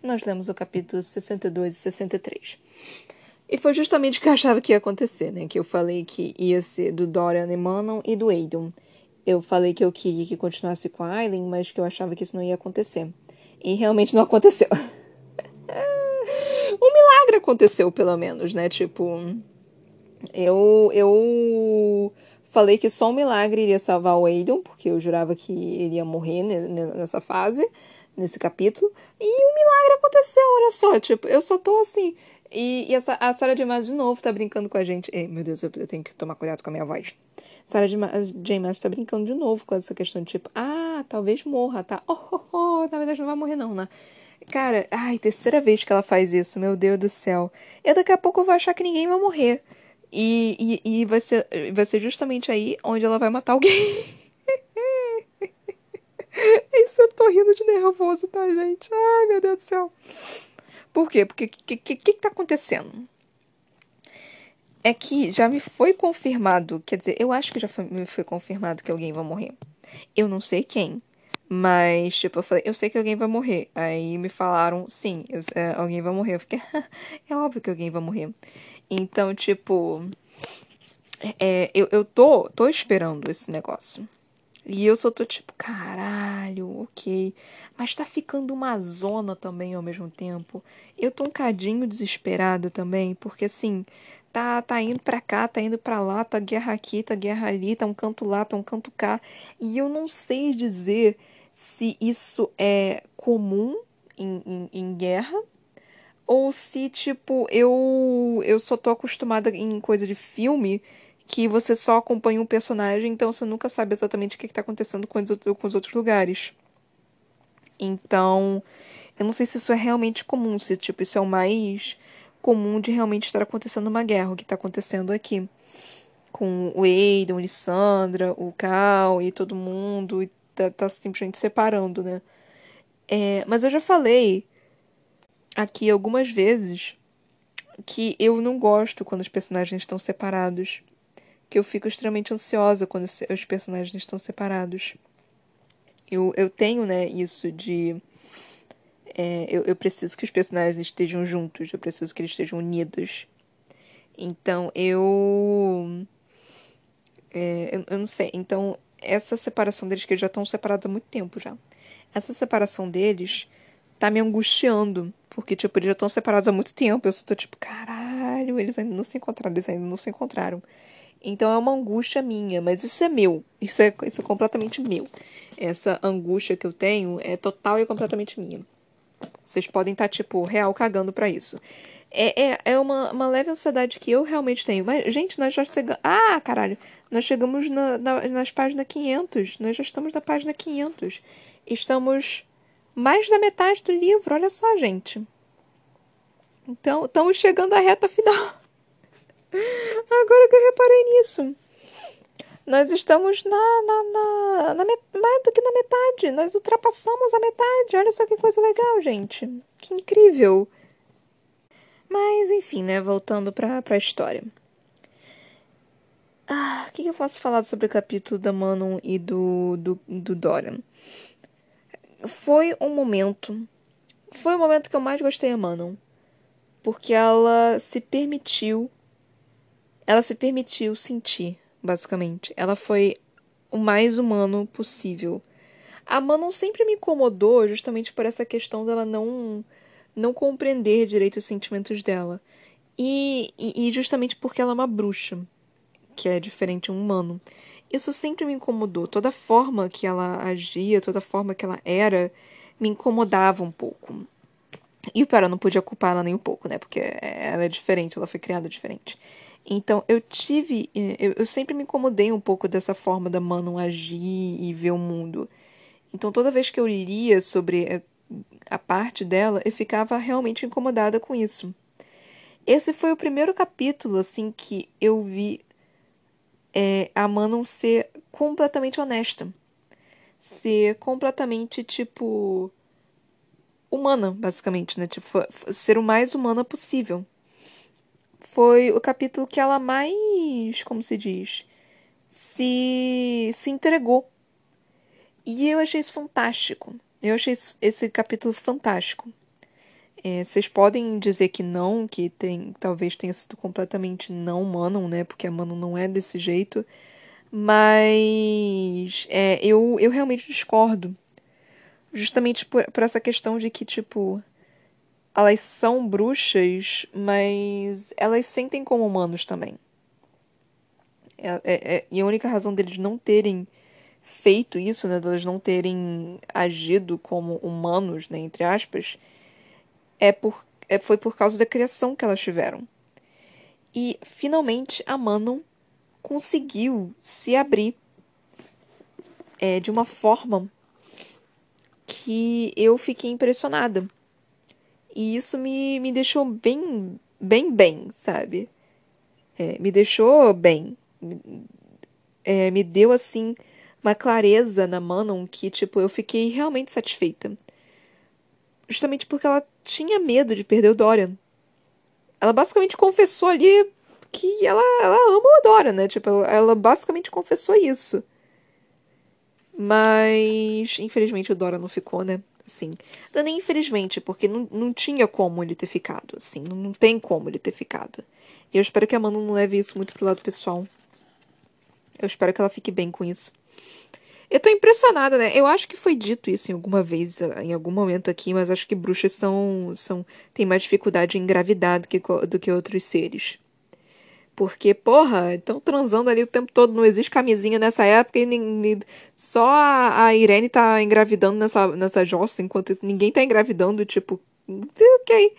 Nós lemos o capítulo 62 e 63. E foi justamente o que eu achava que ia acontecer, né? Que eu falei que ia ser do Dorian e Manon e do Aidon. Eu falei que eu queria que continuasse com a Aileen, mas que eu achava que isso não ia acontecer. E realmente não aconteceu. (laughs) um milagre aconteceu, pelo menos, né? Tipo, eu, eu falei que só um milagre iria salvar o Aiden, porque eu jurava que ele ia morrer nessa fase, nesse capítulo. E um milagre aconteceu, olha só. Tipo, eu só tô assim. E, e essa, a Sarah J. De novo tá brincando com a gente. Ei, meu Deus, eu, eu tenho que tomar cuidado com a minha voz. Sarah J. Maas tá brincando de novo com essa questão de tipo, ah, talvez morra, tá? Oh, oh, oh, na verdade não vai morrer não, né? Cara, ai, terceira vez que ela faz isso, meu Deus do céu. E daqui a pouco eu vou achar que ninguém vai morrer. E, e, e vai, ser, vai ser justamente aí onde ela vai matar alguém. (laughs) Isso eu tô rindo de nervoso, tá, gente? Ai, meu Deus do céu. Por quê? Porque o que, que, que, tá acontecendo? É que já me foi confirmado, quer dizer, eu acho que já foi, me foi confirmado que alguém vai morrer. Eu não sei quem, mas, tipo, eu falei, eu sei que alguém vai morrer. Aí me falaram, sim, eu, é, alguém vai morrer. Eu fiquei, (laughs) é óbvio que alguém vai morrer. Então, tipo, é, eu, eu tô, tô esperando esse negócio. E eu só tô tipo, caralho, ok. Mas tá ficando uma zona também ao mesmo tempo. Eu tô um cadinho desesperada também, porque assim, tá, tá indo pra cá, tá indo pra lá, tá guerra aqui, tá guerra ali, tá um canto lá, tá um canto cá. E eu não sei dizer se isso é comum em, em, em guerra ou se, tipo, eu, eu só tô acostumada em coisa de filme que você só acompanha um personagem, então você nunca sabe exatamente o que, está acontecendo com os, com os outros lugares. Então, eu não sei se isso é realmente comum, se, tipo, isso é o mais comum de realmente estar acontecendo uma guerra, o que está acontecendo aqui. Com o Aidan, o Lissandra, o Cal e todo mundo, e tá, tá simplesmente separando, né? É, mas eu já falei aqui algumas vezes que eu não gosto quando os personagens estão separados. Que eu fico extremamente ansiosa quando os personagens estão separados. Eu, eu tenho, né, isso de. É, eu, eu preciso que os personagens estejam juntos, eu preciso que eles estejam unidos. Então eu. É, eu, eu não sei. Então essa separação deles, que eles já estão separados há muito tempo já. Essa separação deles tá me angustiando. Porque, tipo, eles já estão separados há muito tempo. Eu só tô tipo, caralho, eles ainda não se encontraram, eles ainda não se encontraram. Então é uma angústia minha, mas isso é meu. Isso é, isso é completamente meu. Essa angústia que eu tenho é total e completamente minha. Vocês podem estar, tá, tipo, real cagando para isso. É, é, é uma, uma leve ansiedade que eu realmente tenho. Mas, gente, nós já chegamos. Ah, caralho! Nós chegamos na, na, nas páginas 500. Nós já estamos na página 500. Estamos mais da metade do livro. Olha só, gente. Então, estamos chegando à reta final. Agora que eu reparei nisso. Nós estamos na, na, na, na mais do que na metade. Nós ultrapassamos a metade. Olha só que coisa legal, gente. Que incrível. Mas, enfim, né? Voltando para a história. Ah, o que, que, eu posso falar sobre o capítulo da Manon e do, do, do Dorian? Foi um momento. Foi o momento que eu mais gostei a Manon. Porque ela se permitiu. Ela se permitiu sentir, basicamente. Ela foi o mais humano possível. A Manon sempre me incomodou justamente por essa questão dela não não compreender direito os sentimentos dela. E, e, e justamente porque ela é uma bruxa, que é diferente de um humano. Isso sempre me incomodou. Toda forma que ela agia, toda forma que ela era, me incomodava um pouco. E o pior, eu não podia culpar ela nem um pouco, né? Porque ela é diferente, ela foi criada diferente. Então, eu tive. Eu, eu sempre me incomodei um pouco dessa forma da Manon agir e ver o mundo. Então, toda vez que eu lia sobre eh, a parte dela, eu ficava realmente incomodada com isso. Esse foi o primeiro capítulo, assim, que eu vi é, a Manon ser completamente honesta. Ser completamente, tipo. humana, basicamente, né? Tipo, ser o mais humana possível. Foi o capítulo que ela mais. como se diz? Se. se entregou. E eu achei isso fantástico. Eu achei esse capítulo fantástico. É, vocês podem dizer que não, que tem, talvez tenha sido completamente não Manon, né? Porque a Manon não é desse jeito. Mas é, eu, eu realmente discordo. Justamente por, por essa questão de que, tipo, elas são bruxas, mas elas sentem como humanos também. É, é, é, e a única razão deles não terem feito isso, né, delas não terem agido como humanos, né, entre aspas, é por, é, foi por causa da criação que elas tiveram. E finalmente a Manon conseguiu se abrir é, de uma forma que eu fiquei impressionada. E isso me, me deixou bem, bem, bem, sabe? É, me deixou bem. É, me deu assim uma clareza na Manon que, tipo, eu fiquei realmente satisfeita. Justamente porque ela tinha medo de perder o Dorian. Ela basicamente confessou ali que ela, ela ama o Dorian, né? Tipo, ela, ela basicamente confessou isso. Mas, infelizmente, o Dora não ficou, né? Assim. Não nem infelizmente, porque não, não tinha como ele ter ficado, assim. Não, não tem como ele ter ficado. E eu espero que a Manu não leve isso muito pro lado pessoal. Eu espero que ela fique bem com isso. Eu tô impressionada, né? Eu acho que foi dito isso em alguma vez, em algum momento aqui, mas acho que bruxas são. são têm mais dificuldade em engravidar do que, do que outros seres. Porque, porra, estão transando ali o tempo todo, não existe camisinha nessa época e nem, nem, só a, a, Irene tá engravidando nessa, nessa jossa, enquanto ninguém tá engravidando, tipo, ok.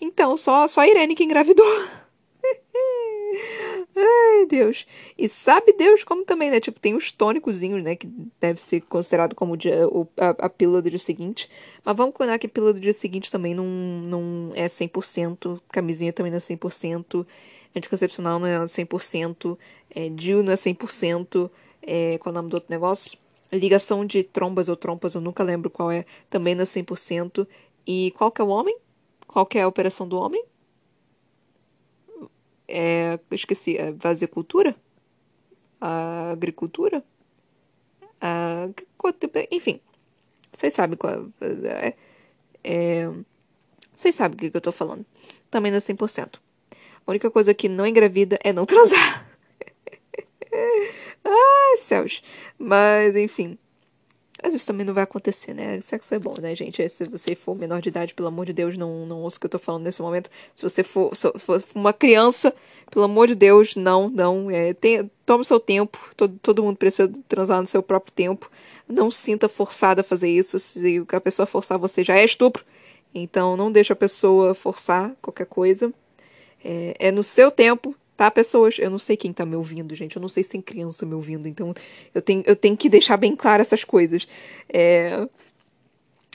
Então, só, só a Irene que engravidou. (laughs) Ai, Deus. E sabe Deus como também, né? Tipo, tem os tônicozinhos, né? Que deve ser considerado como dia, o, a, a pílula do dia seguinte. Mas vamos combinar que a pílula do dia seguinte também não, não é 100%. Camisinha também não é 100%. Anticoncepcional não é 100%. É, DIU não é 100%. É, qual é o nome do outro negócio? Ligação de trombas ou trompas, eu nunca lembro qual é. Também não é 100%. E qual que é o homem? Qual que é a operação do homem? É, esqueci, a vazicultura? A agricultura? A, enfim, vocês sabem qual é, é, Vocês sabem o que eu tô falando. Também não é 100%. A única coisa que não engravida é não transar. (laughs) Ai, céus. Mas, enfim. Mas isso também não vai acontecer, né? Sexo é bom, né, gente? Se você for menor de idade, pelo amor de Deus, não, não ouça o que eu tô falando nesse momento. Se você for, for uma criança, pelo amor de Deus, não, não. É, tem, tome o seu tempo. Todo, todo mundo precisa transar no seu próprio tempo. Não sinta forçada a fazer isso. Se a pessoa forçar você já é estupro. Então não deixe a pessoa forçar qualquer coisa. É, é no seu tempo, tá, pessoas? Eu não sei quem tá me ouvindo, gente. Eu não sei se tem criança me ouvindo. Então eu tenho, eu tenho que deixar bem claro essas coisas. É...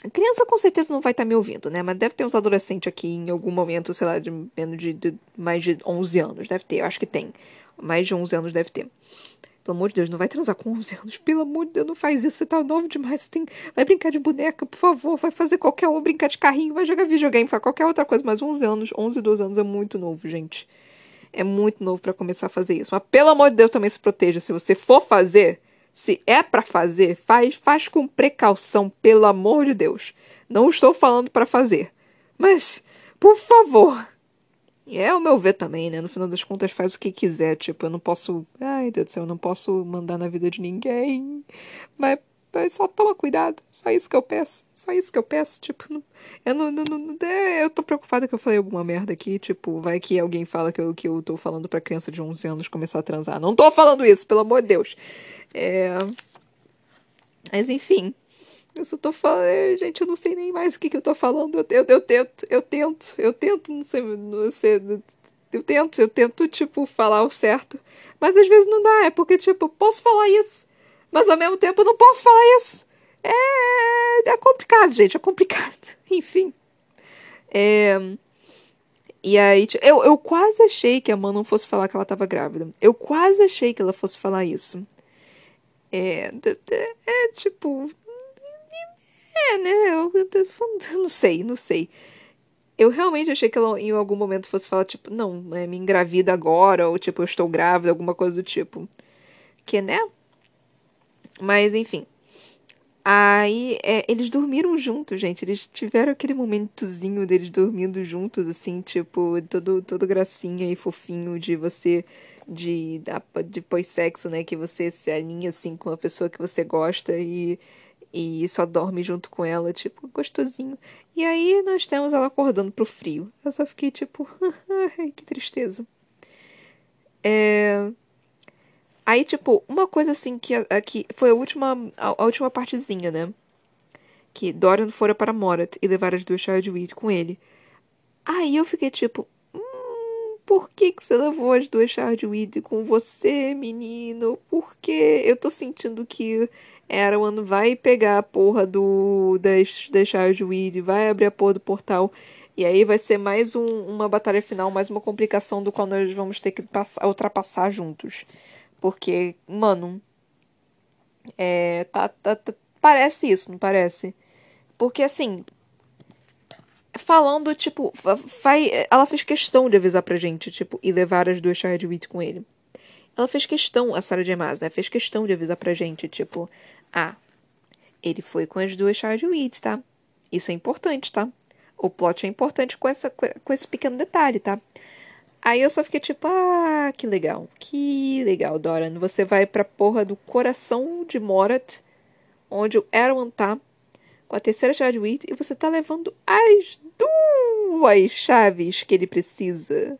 A criança com certeza não vai estar tá me ouvindo, né? Mas deve ter uns adolescentes aqui em algum momento, sei lá, de menos de, de mais de 11 anos. Deve ter, eu acho que tem. Mais de 11 anos deve ter. Pelo amor de Deus, não vai transar com 11 anos. Pelo amor de Deus, não faz isso. Você tá novo demais. Você tem... Vai brincar de boneca, por favor. Vai fazer qualquer um, brincar de carrinho, vai jogar videogame, faz qualquer outra coisa. Mas 11 anos, 11, 12 anos é muito novo, gente. É muito novo para começar a fazer isso. Mas pelo amor de Deus, também se proteja. Se você for fazer, se é para fazer, faz, faz com precaução, pelo amor de Deus. Não estou falando para fazer. Mas, por favor, é o meu ver também, né? No final das contas, faz o que quiser. Tipo, eu não posso. Ai, Deus do céu, eu não posso mandar na vida de ninguém. Mas, mas só toma cuidado. Só isso que eu peço. Só isso que eu peço. Tipo, não, eu não, não, não. É, eu tô preocupada que eu falei alguma merda aqui. Tipo, vai que alguém fala que eu, que eu tô falando pra criança de 11 anos começar a transar. Não tô falando isso, pelo amor de Deus. É. Mas enfim. Eu só tô falando, gente, eu não sei nem mais o que, que eu tô falando. Eu, eu, eu tento, eu tento, eu tento, não sei, não sei, eu tento, eu tento, tipo, falar o certo. Mas às vezes não dá, é porque, tipo, posso falar isso, mas ao mesmo tempo eu não posso falar isso. É, é complicado, gente, é complicado. (laughs) Enfim. É. E aí, eu, eu quase achei que a mãe não fosse falar que ela tava grávida. Eu quase achei que ela fosse falar isso. É, é, é tipo, é, né? Eu, eu, não sei, não sei. Eu realmente achei que ela em algum momento fosse falar, tipo, não, é, me engravida agora, ou tipo, eu estou grávida, alguma coisa do tipo. Que, né? Mas, enfim. Aí, é, eles dormiram juntos, gente. Eles tiveram aquele momentozinho deles dormindo juntos, assim, tipo, todo, todo gracinha e fofinho de você, de, de pós-sexo, né? Que você se alinha, assim, com a pessoa que você gosta e e só dorme junto com ela, tipo, gostosinho. E aí nós temos ela acordando pro frio. Eu só fiquei tipo, (laughs) que tristeza. É... Aí, tipo, uma coisa assim que aqui foi a última a, a, última partezinha, né? Que Dorian fora para Morat e levar as duas Childweed com ele. Aí eu fiquei tipo, hum, por que que você levou as duas Childweed com você, menino? Porque eu tô sentindo que Erwan vai pegar a porra do das, das Weed, vai abrir a porra do portal. E aí vai ser mais um, uma batalha final, mais uma complicação do qual nós vamos ter que passar, ultrapassar juntos. Porque, mano. É. Tá, tá, tá, parece isso, não parece? Porque assim. Falando, tipo, vai, ela fez questão de avisar pra gente, tipo, e levar as duas Weed com ele. Ela fez questão, a Sarah J. Maas, né? Fez questão de avisar pra gente, tipo, ah, ele foi com as duas Weeds, tá? Isso é importante, tá? O plot é importante com, essa, com esse pequeno detalhe, tá? Aí eu só fiquei tipo, ah, que legal, que legal, Doran. Você vai pra porra do coração de Morat, onde o Erwan tá, com a terceira chave de e você tá levando as duas chaves que ele precisa.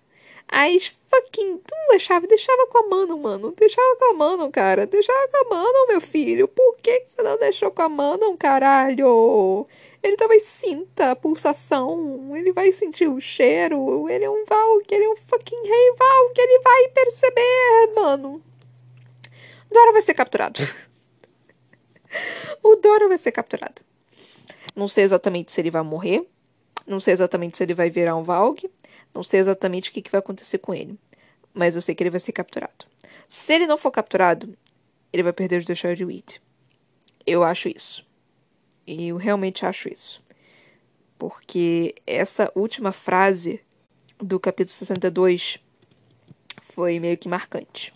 As fucking duas chaves. Deixava com a mano, mano. Deixava com a mano, cara. Deixava com a mano, meu filho. Por que, que você não deixou com a mano, caralho? Ele também sinta a pulsação. Ele vai sentir o cheiro. Ele é um Valk. Ele é um fucking rei Valk. Ele vai perceber, mano. Dora vai ser capturado. (laughs) o Dora vai ser capturado. Não sei exatamente se ele vai morrer. Não sei exatamente se ele vai virar um Valk. Não sei exatamente o que, que vai acontecer com ele, mas eu sei que ele vai ser capturado. Se ele não for capturado, ele vai perder os dois de Wheat. Eu acho isso. E eu realmente acho isso. Porque essa última frase do capítulo 62 foi meio que marcante.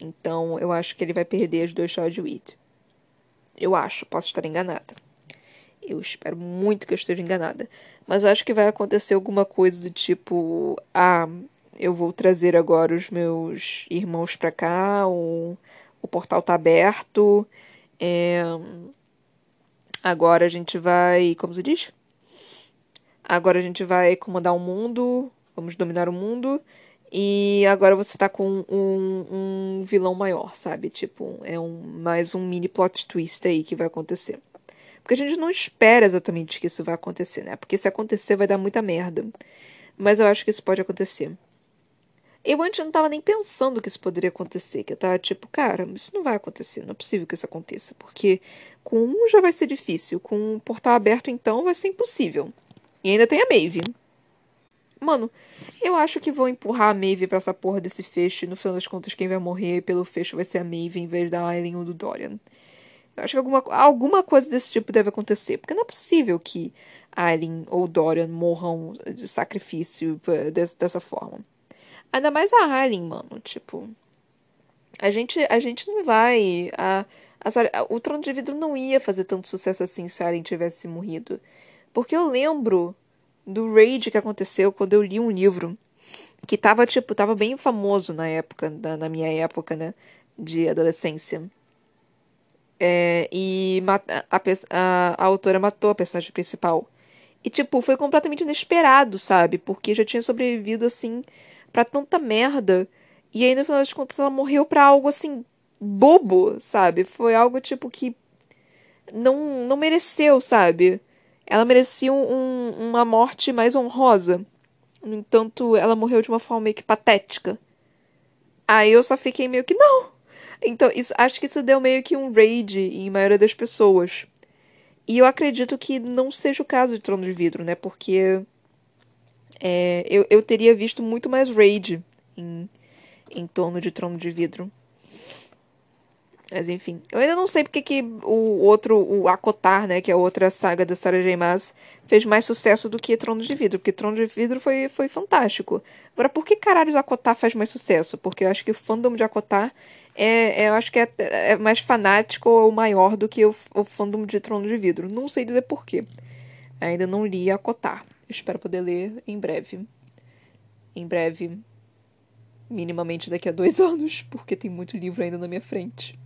Então eu acho que ele vai perder as duas de Wheat. Eu acho, posso estar enganada. Eu espero muito que eu esteja enganada. Mas eu acho que vai acontecer alguma coisa do tipo: ah, eu vou trazer agora os meus irmãos pra cá, o, o portal tá aberto. É, Agora a gente vai. Como se diz? Agora a gente vai comandar o mundo. Vamos dominar o mundo. E agora você tá com um, um vilão maior, sabe? Tipo, é um mais um mini plot twist aí que vai acontecer. Porque a gente não espera exatamente que isso vai acontecer, né? Porque se acontecer vai dar muita merda. Mas eu acho que isso pode acontecer. Eu antes não tava nem pensando que isso poderia acontecer. Que eu tava tipo, cara, isso não vai acontecer. Não é possível que isso aconteça. Porque com um já vai ser difícil. Com um portal aberto, então, vai ser impossível. E ainda tem a Maeve. Mano, eu acho que vou empurrar a Maeve pra essa porra desse fecho. E no final das contas, quem vai morrer pelo fecho vai ser a Maeve em vez da Aileen ou do Dorian. Eu acho que alguma, alguma coisa desse tipo deve acontecer. Porque não é possível que Aileen ou Dorian morram de sacrifício dessa forma. Ainda mais a Aileen, mano. Tipo. A gente, a gente não vai. A, a, o Trono de Vidro não ia fazer tanto sucesso assim se a Aileen tivesse morrido. Porque eu lembro do raid que aconteceu quando eu li um livro que tava, tipo, tava bem famoso na época, na, na minha época, né? De adolescência. É, e a, a, a, autora matou a personagem principal. E, tipo, foi completamente inesperado, sabe? Porque já tinha sobrevivido, assim, para tanta merda. E aí, no final das contas, ela morreu pra algo, assim, bobo, sabe? Foi algo, tipo, que não, não mereceu, sabe? Ela merecia um, uma morte mais honrosa. No entanto, ela morreu de uma forma meio que patética. Aí eu só fiquei meio que, não! Então, isso, acho que isso deu meio que um rage em maioria das pessoas. E eu acredito que não seja o caso de Trono de Vidro, né? Porque é, eu, eu teria visto muito mais rage em, em torno de Trono de Vidro. Mas enfim, eu ainda não sei porque que o outro, o Akotar, né, que é a outra saga da Sarah J. Maas, fez mais sucesso do que Trono de Vidro, porque Trono de Vidro foi, foi fantástico. Agora, por que caralho o Akotar faz mais sucesso? Porque eu acho que o fandom de Akotar é, é eu acho que é, é, mais fanático ou maior do que o, o fandom de Trono de Vidro. Não sei dizer porquê. Ainda não li Akotar. Espero poder ler em breve. Em breve. Minimamente daqui a dois (laughs) anos, porque tem muito livro ainda na minha frente.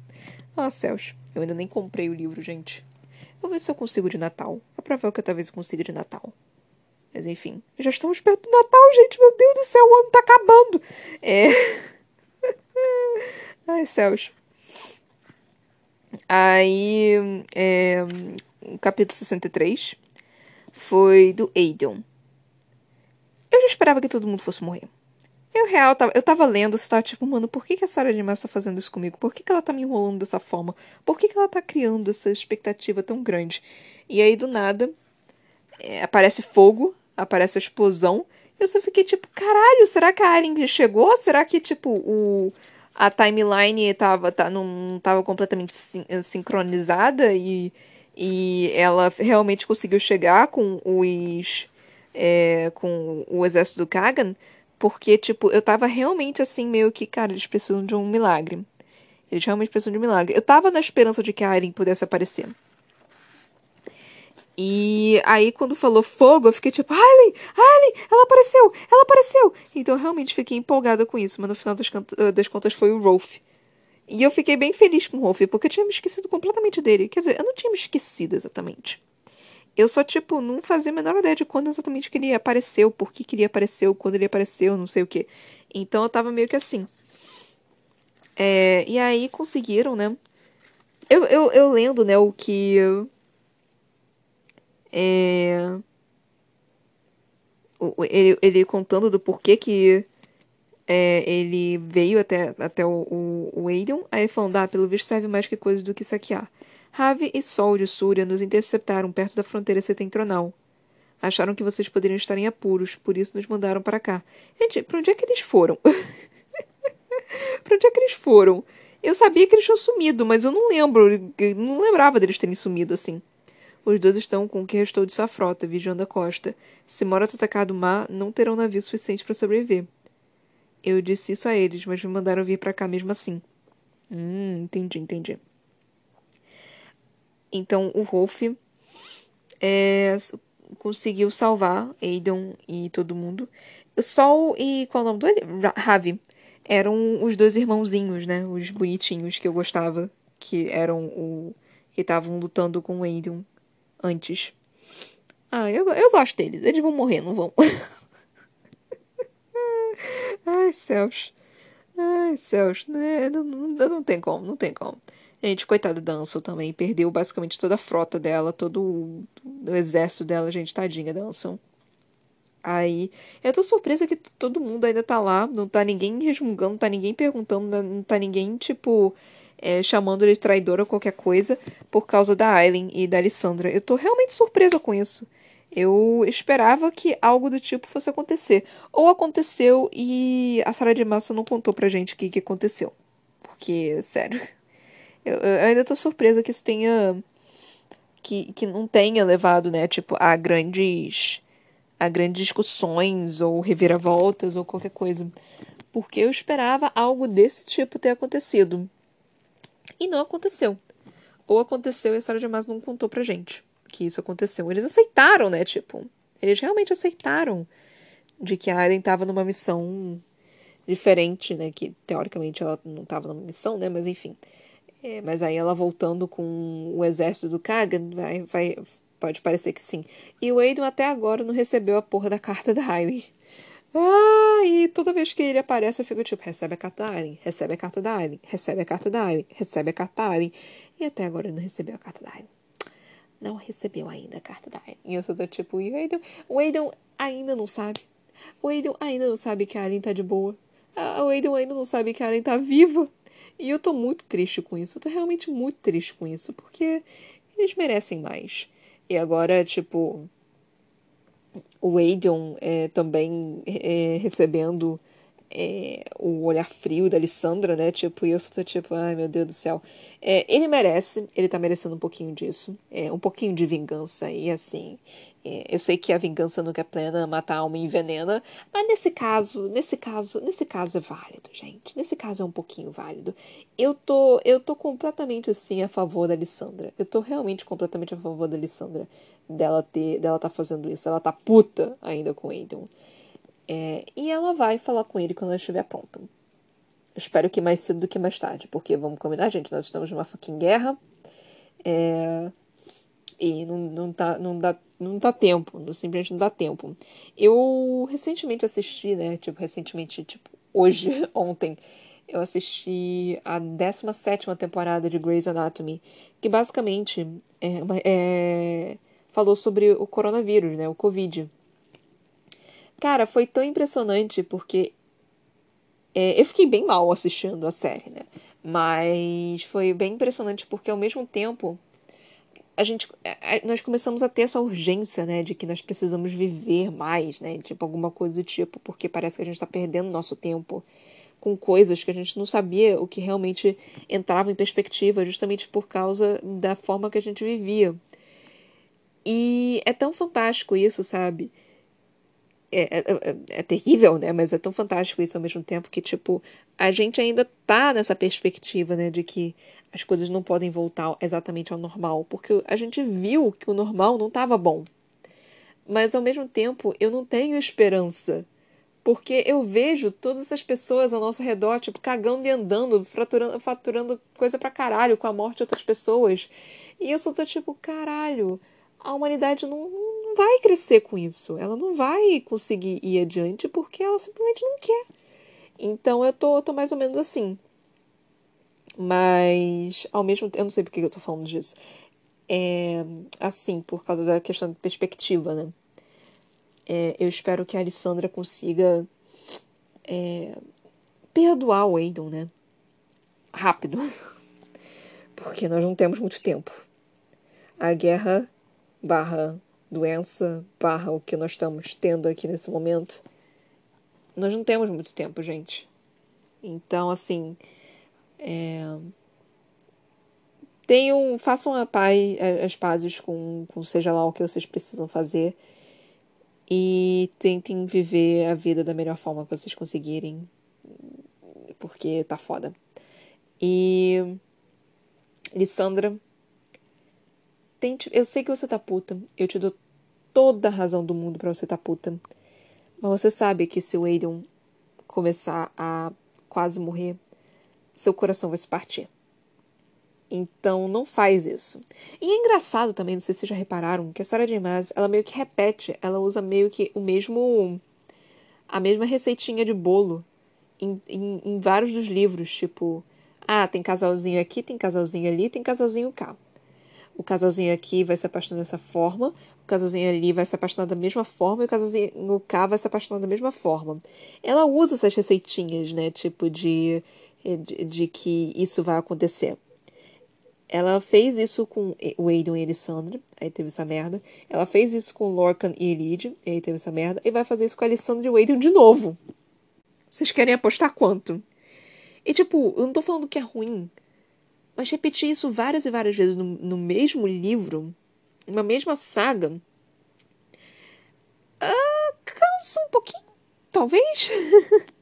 Ah, céus. Eu ainda nem comprei o livro, gente. Vou ver se eu consigo de Natal. É provável que eu talvez eu consiga de Natal. Mas enfim, já estamos perto do Natal, gente. Meu Deus do céu, o ano tá acabando. É. (laughs) Ai, céus. Aí, é, capítulo 63 foi do Aiden. Eu já esperava que todo mundo fosse morrer. Eu, real, tava, eu tava lendo, você tava tipo, mano, por que, que a Sarah J. tá fazendo isso comigo? Por que, que ela tá me enrolando dessa forma? Por que, que ela tá criando essa expectativa tão grande? E aí, do nada, é, aparece fogo, aparece a explosão. Eu só fiquei tipo, caralho, será que a Aileen chegou? Será que, tipo, o, a timeline tava, tá, não tava completamente sin sincronizada e, e ela realmente conseguiu chegar com os. É, com o exército do Kagan, porque, tipo, eu tava realmente assim, meio que, cara, eles precisam de um milagre. Eles realmente precisam de um milagre. Eu tava na esperança de que a Aileen pudesse aparecer. E aí, quando falou fogo, eu fiquei tipo, Aileen, Aileen, ela apareceu, ela apareceu. Então, eu realmente fiquei empolgada com isso, mas no final das, eh, das contas foi o Rolf. E eu fiquei bem feliz com o Rolf, porque eu tinha me esquecido completamente dele. Quer dizer, eu não tinha me esquecido exatamente. Eu só, tipo, não fazia a menor ideia de quando exatamente que ele apareceu, por que, que ele apareceu, quando ele apareceu, não sei o que. Então eu tava meio que assim. É, e aí conseguiram, né? Eu, eu, eu lendo, né, o que é... Ele, ele contando do porquê que é, ele veio até, até o, o, o Aiden, aí falando, ah, pelo visto serve mais que coisa do que saquear. Ravi e Sol de Súria nos interceptaram perto da fronteira setentrional. Acharam que vocês poderiam estar em apuros, por isso nos mandaram para cá. Gente, pra onde é que eles foram? (laughs) pra onde é que eles foram? Eu sabia que eles tinham sumido, mas eu não lembro, não lembrava deles terem sumido assim. Os dois estão com o que restou de sua frota, vigiando a costa. Se Morat atacar do mar, não terão navio suficiente para sobreviver. Eu disse isso a eles, mas me mandaram vir para cá mesmo assim. Hum, entendi, entendi. Então o Rolf é, conseguiu salvar Aiden e todo mundo. Sol e qual é o nome dele? Ravi. Eram os dois irmãozinhos, né? Os bonitinhos que eu gostava. Que eram o. que estavam lutando com o Aiden antes. Ah, eu, eu gosto deles. Eles vão morrer, não vão? (laughs) Ai, céus. Ai, céus. Né? Não, não, não tem como, não tem como. Gente, coitada da Ansel também. Perdeu basicamente toda a frota dela, todo o, o exército dela, gente. Tadinha da Ansel. Aí, eu tô surpresa que todo mundo ainda tá lá, não tá ninguém resmungando, não tá ninguém perguntando, não tá ninguém, tipo, é, chamando ele de traidora ou qualquer coisa por causa da Aileen e da Alessandra. Eu tô realmente surpresa com isso. Eu esperava que algo do tipo fosse acontecer. Ou aconteceu e a Sarah de Massa não contou pra gente o que, que aconteceu. Porque, sério, eu, eu ainda tô surpresa que isso tenha. Que, que não tenha levado, né, tipo, a grandes a grandes discussões ou reviravoltas ou qualquer coisa. Porque eu esperava algo desse tipo ter acontecido. E não aconteceu. Ou aconteceu e a Sarah de Mas não contou pra gente que isso aconteceu. Eles aceitaram, né? Tipo, eles realmente aceitaram de que a Aiden estava numa missão diferente, né? Que teoricamente ela não estava numa missão, né? Mas enfim. É, mas aí ela voltando com o exército do Kagan, vai, vai, pode parecer que sim. E o Aiden até agora não recebeu a porra da carta da Aileen. Ah, e toda vez que ele aparece eu fico tipo, recebe a carta da Aileen, recebe a carta da Aileen, recebe a carta da Aileen, recebe a carta da Aileen. E até agora ele não recebeu a carta da Aileen não recebeu ainda a carta da Aileen. E eu sou do tipo, e o Aiden, o Aiden ainda não sabe. O Aiden ainda não sabe que a Aileen tá de boa. O Aiden ainda não sabe que a Aileen tá viva. E eu tô muito triste com isso. Eu tô realmente muito triste com isso, porque eles merecem mais. E agora, tipo, o Aiden é, também é, recebendo é, o olhar frio da Alessandra, né? Tipo, e eu só tô tipo, ai meu Deus do céu. É, ele merece, ele tá merecendo um pouquinho disso, é, um pouquinho de vingança. E assim, é, eu sei que a vingança nunca é plena, matar a alma envenena, mas nesse caso, nesse caso, nesse caso é válido, gente. Nesse caso é um pouquinho válido. Eu tô, eu tô completamente assim a favor da Alessandra. Eu tô realmente completamente a favor da Alessandra dela ter, dela tá fazendo isso. Ela tá puta ainda com o Aiden. É, e ela vai falar com ele quando ela estiver pronta. Espero que mais cedo do que mais tarde, porque vamos combinar, gente, nós estamos numa fucking guerra. É, e não, não, tá, não, dá, não dá tempo, simplesmente não dá tempo. Eu recentemente assisti, né? Tipo, recentemente, tipo, hoje, (laughs) ontem, eu assisti a 17 temporada de Grey's Anatomy, que basicamente é, é, falou sobre o coronavírus, né? O Covid. Cara, foi tão impressionante porque é, eu fiquei bem mal assistindo a série, né? Mas foi bem impressionante porque ao mesmo tempo a gente nós começamos a ter essa urgência, né, de que nós precisamos viver mais, né, tipo alguma coisa do tipo, porque parece que a gente está perdendo nosso tempo com coisas que a gente não sabia o que realmente entrava em perspectiva, justamente por causa da forma que a gente vivia. E é tão fantástico isso, sabe? É, é, é, é, terrível, né? Mas é tão fantástico isso ao mesmo tempo que, tipo, a gente ainda tá nessa perspectiva, né? De que as coisas não podem voltar exatamente ao normal. Porque a gente viu que o normal não estava bom. Mas ao mesmo tempo, eu não tenho esperança. Porque eu vejo todas essas pessoas ao nosso redor, tipo, cagando e andando, fraturando, faturando coisa pra caralho com a morte de outras pessoas. E eu só tô tipo, caralho, a humanidade não vai crescer com isso. Ela não vai conseguir ir adiante porque ela simplesmente não quer. Então eu tô, tô mais ou menos assim. Mas, ao mesmo tempo, eu não sei porque eu tô falando disso. É, assim, por causa da questão de perspectiva, né? É, eu espero que a Alessandra consiga é, perdoar o Aiden, né? Rápido. (laughs) Porque nós não temos muito tempo. A guerra barra doença, barra o que nós estamos tendo aqui nesse momento, nós não temos muito tempo, gente. Então, assim, é... tenham, façam a paz, as pazes com, com seja lá o que vocês precisam fazer e tentem viver a vida da melhor forma que vocês conseguirem, porque tá foda. E Lissandra, Tente, eu sei que você tá puta. Eu te dou toda a razão do mundo para você tá puta. Mas você sabe que se o Aiden começar a quase morrer, seu coração vai se partir. Então não faz isso. E é engraçado também, não sei se vocês já repararam, que a Sarah J. Maas, ela meio que repete, ela usa meio que o mesmo a mesma receitinha de bolo em, em, em vários dos livros, tipo, ah, tem casalzinho aqui, tem casalzinho ali, tem casalzinho cá. O casalzinho aqui vai se apaixonar dessa forma, o casalzinho ali vai se apaixonar da mesma forma e o casalzinho cá vai se apaixonar da mesma forma. Ela usa essas receitinhas, né, tipo de, de, de que isso vai acontecer. Ela fez isso com o Aiden e Alessandra, aí teve essa merda. Ela fez isso com Lorcan e Elide, aí teve essa merda. E vai fazer isso com a Alessandra e o Aiden de novo. Vocês querem apostar quanto? E tipo, eu não tô falando que é ruim, mas repetir isso várias e várias vezes no, no mesmo livro, uma mesma saga, uh, cansa um pouquinho, talvez.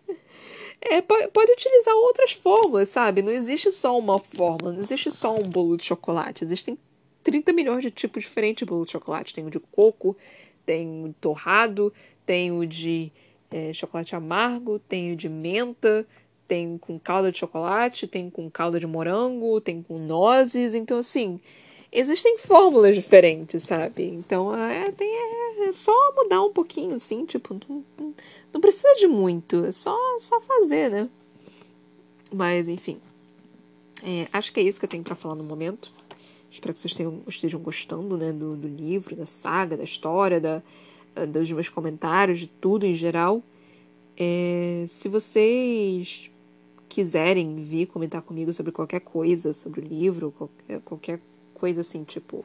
(laughs) é, pode, utilizar outras fórmulas, sabe? Não existe só uma fórmula, não existe só um bolo de chocolate. Existem 30 milhões de tipos diferentes de bolo de chocolate. Tem o de coco, tem o torrado, tem o de é, chocolate amargo, tem o de menta, tem com calda de chocolate, tem com calda de morango, tem com nozes. Então, assim, existem fórmulas diferentes, sabe? Então, é, tem, é, é só mudar um pouquinho, assim, tipo, não, não precisa de muito, é só, só fazer, né? Mas, enfim. É, acho que é isso que eu tenho para falar no momento. Espero que vocês tenham, estejam gostando né, do, do livro, da saga, da história, da, dos meus comentários, de tudo em geral. É, se vocês quiserem vir comentar comigo sobre qualquer coisa, sobre o livro, qualquer, qualquer coisa assim, tipo,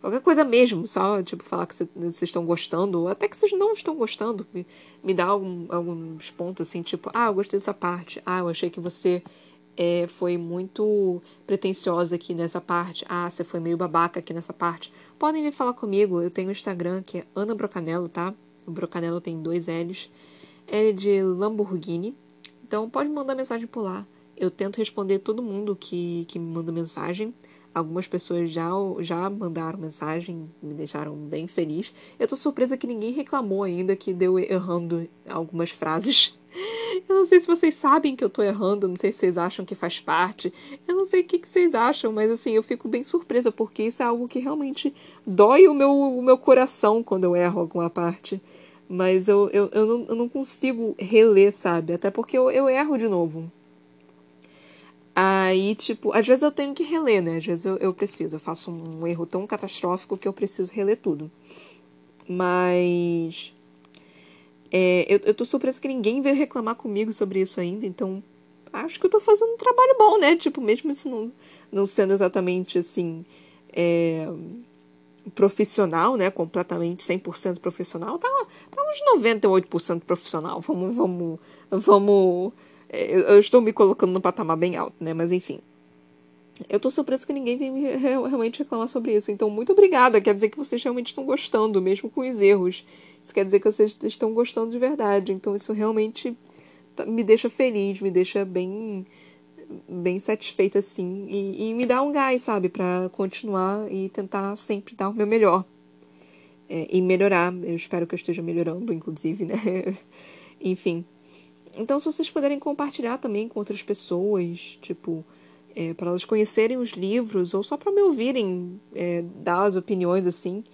Qualquer coisa mesmo, só, tipo, falar que vocês estão gostando, ou até que vocês não estão gostando. Me, me dá algum, alguns pontos assim, tipo, ah, eu gostei dessa parte. Ah, eu achei que você é, foi muito pretensiosa aqui nessa parte. Ah, você foi meio babaca aqui nessa parte. Podem vir falar comigo. Eu tenho um Instagram que é Ana Brocanello, tá? O Brocanello tem dois L's. L de Lamborghini. Então pode mandar mensagem por lá. Eu tento responder todo mundo que, que me manda mensagem. Algumas pessoas já, já mandaram mensagem, me deixaram bem feliz. Eu tô surpresa que ninguém reclamou ainda que deu errando algumas frases. (laughs) Eu não sei se vocês sabem que eu tô errando, não sei se vocês acham que faz parte. Eu não sei o que, que vocês acham, mas assim, eu fico bem surpresa, porque isso é algo que realmente dói o meu, o meu coração quando eu erro alguma parte. Mas eu, eu, eu, não, eu não consigo reler, sabe? Até porque eu, eu erro de novo. Aí, tipo, às vezes eu tenho que reler, né? Às vezes eu, eu preciso. Eu faço um erro tão catastrófico que eu preciso reler tudo. Mas. É, eu, eu tô surpresa que ninguém veio reclamar comigo sobre isso ainda, então acho que eu tô fazendo um trabalho bom, né? Tipo, mesmo isso não, não sendo exatamente assim. É, profissional, né? Completamente 100% profissional, tá, tá uns 98% profissional. Vamos, vamos, vamos é, eu estou me colocando num patamar bem alto, né? Mas enfim. Eu tô surpresa que ninguém vem realmente reclamar sobre isso. Então, muito obrigada. Quer dizer que vocês realmente estão gostando, mesmo com os erros. Isso quer dizer que vocês estão gostando de verdade. Então, isso realmente tá, me deixa feliz, me deixa bem bem satisfeita assim e, e me dá um gás, sabe, para continuar e tentar sempre dar o meu melhor é, e melhorar. Eu espero que eu esteja melhorando, inclusive, né? (laughs) Enfim. Então, se vocês puderem compartilhar também com outras pessoas, tipo, é, para elas conhecerem os livros, ou só para me ouvirem é, dar as opiniões assim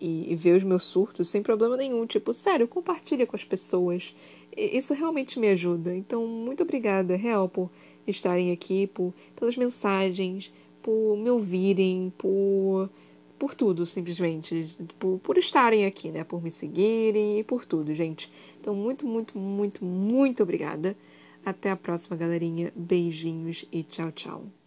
e, e, ver os meus surtos, sem problema nenhum. Tipo, sério, compartilha com as pessoas. Isso realmente me ajuda. Então, muito obrigada, real, por estarem aqui, por, pelas mensagens, por me ouvirem, por por tudo, simplesmente. Por, por estarem aqui, né? Por me seguirem e por tudo, gente. Então, muito, muito, muito, muito obrigada. Até a próxima, galerinha. Beijinhos e tchau, tchau.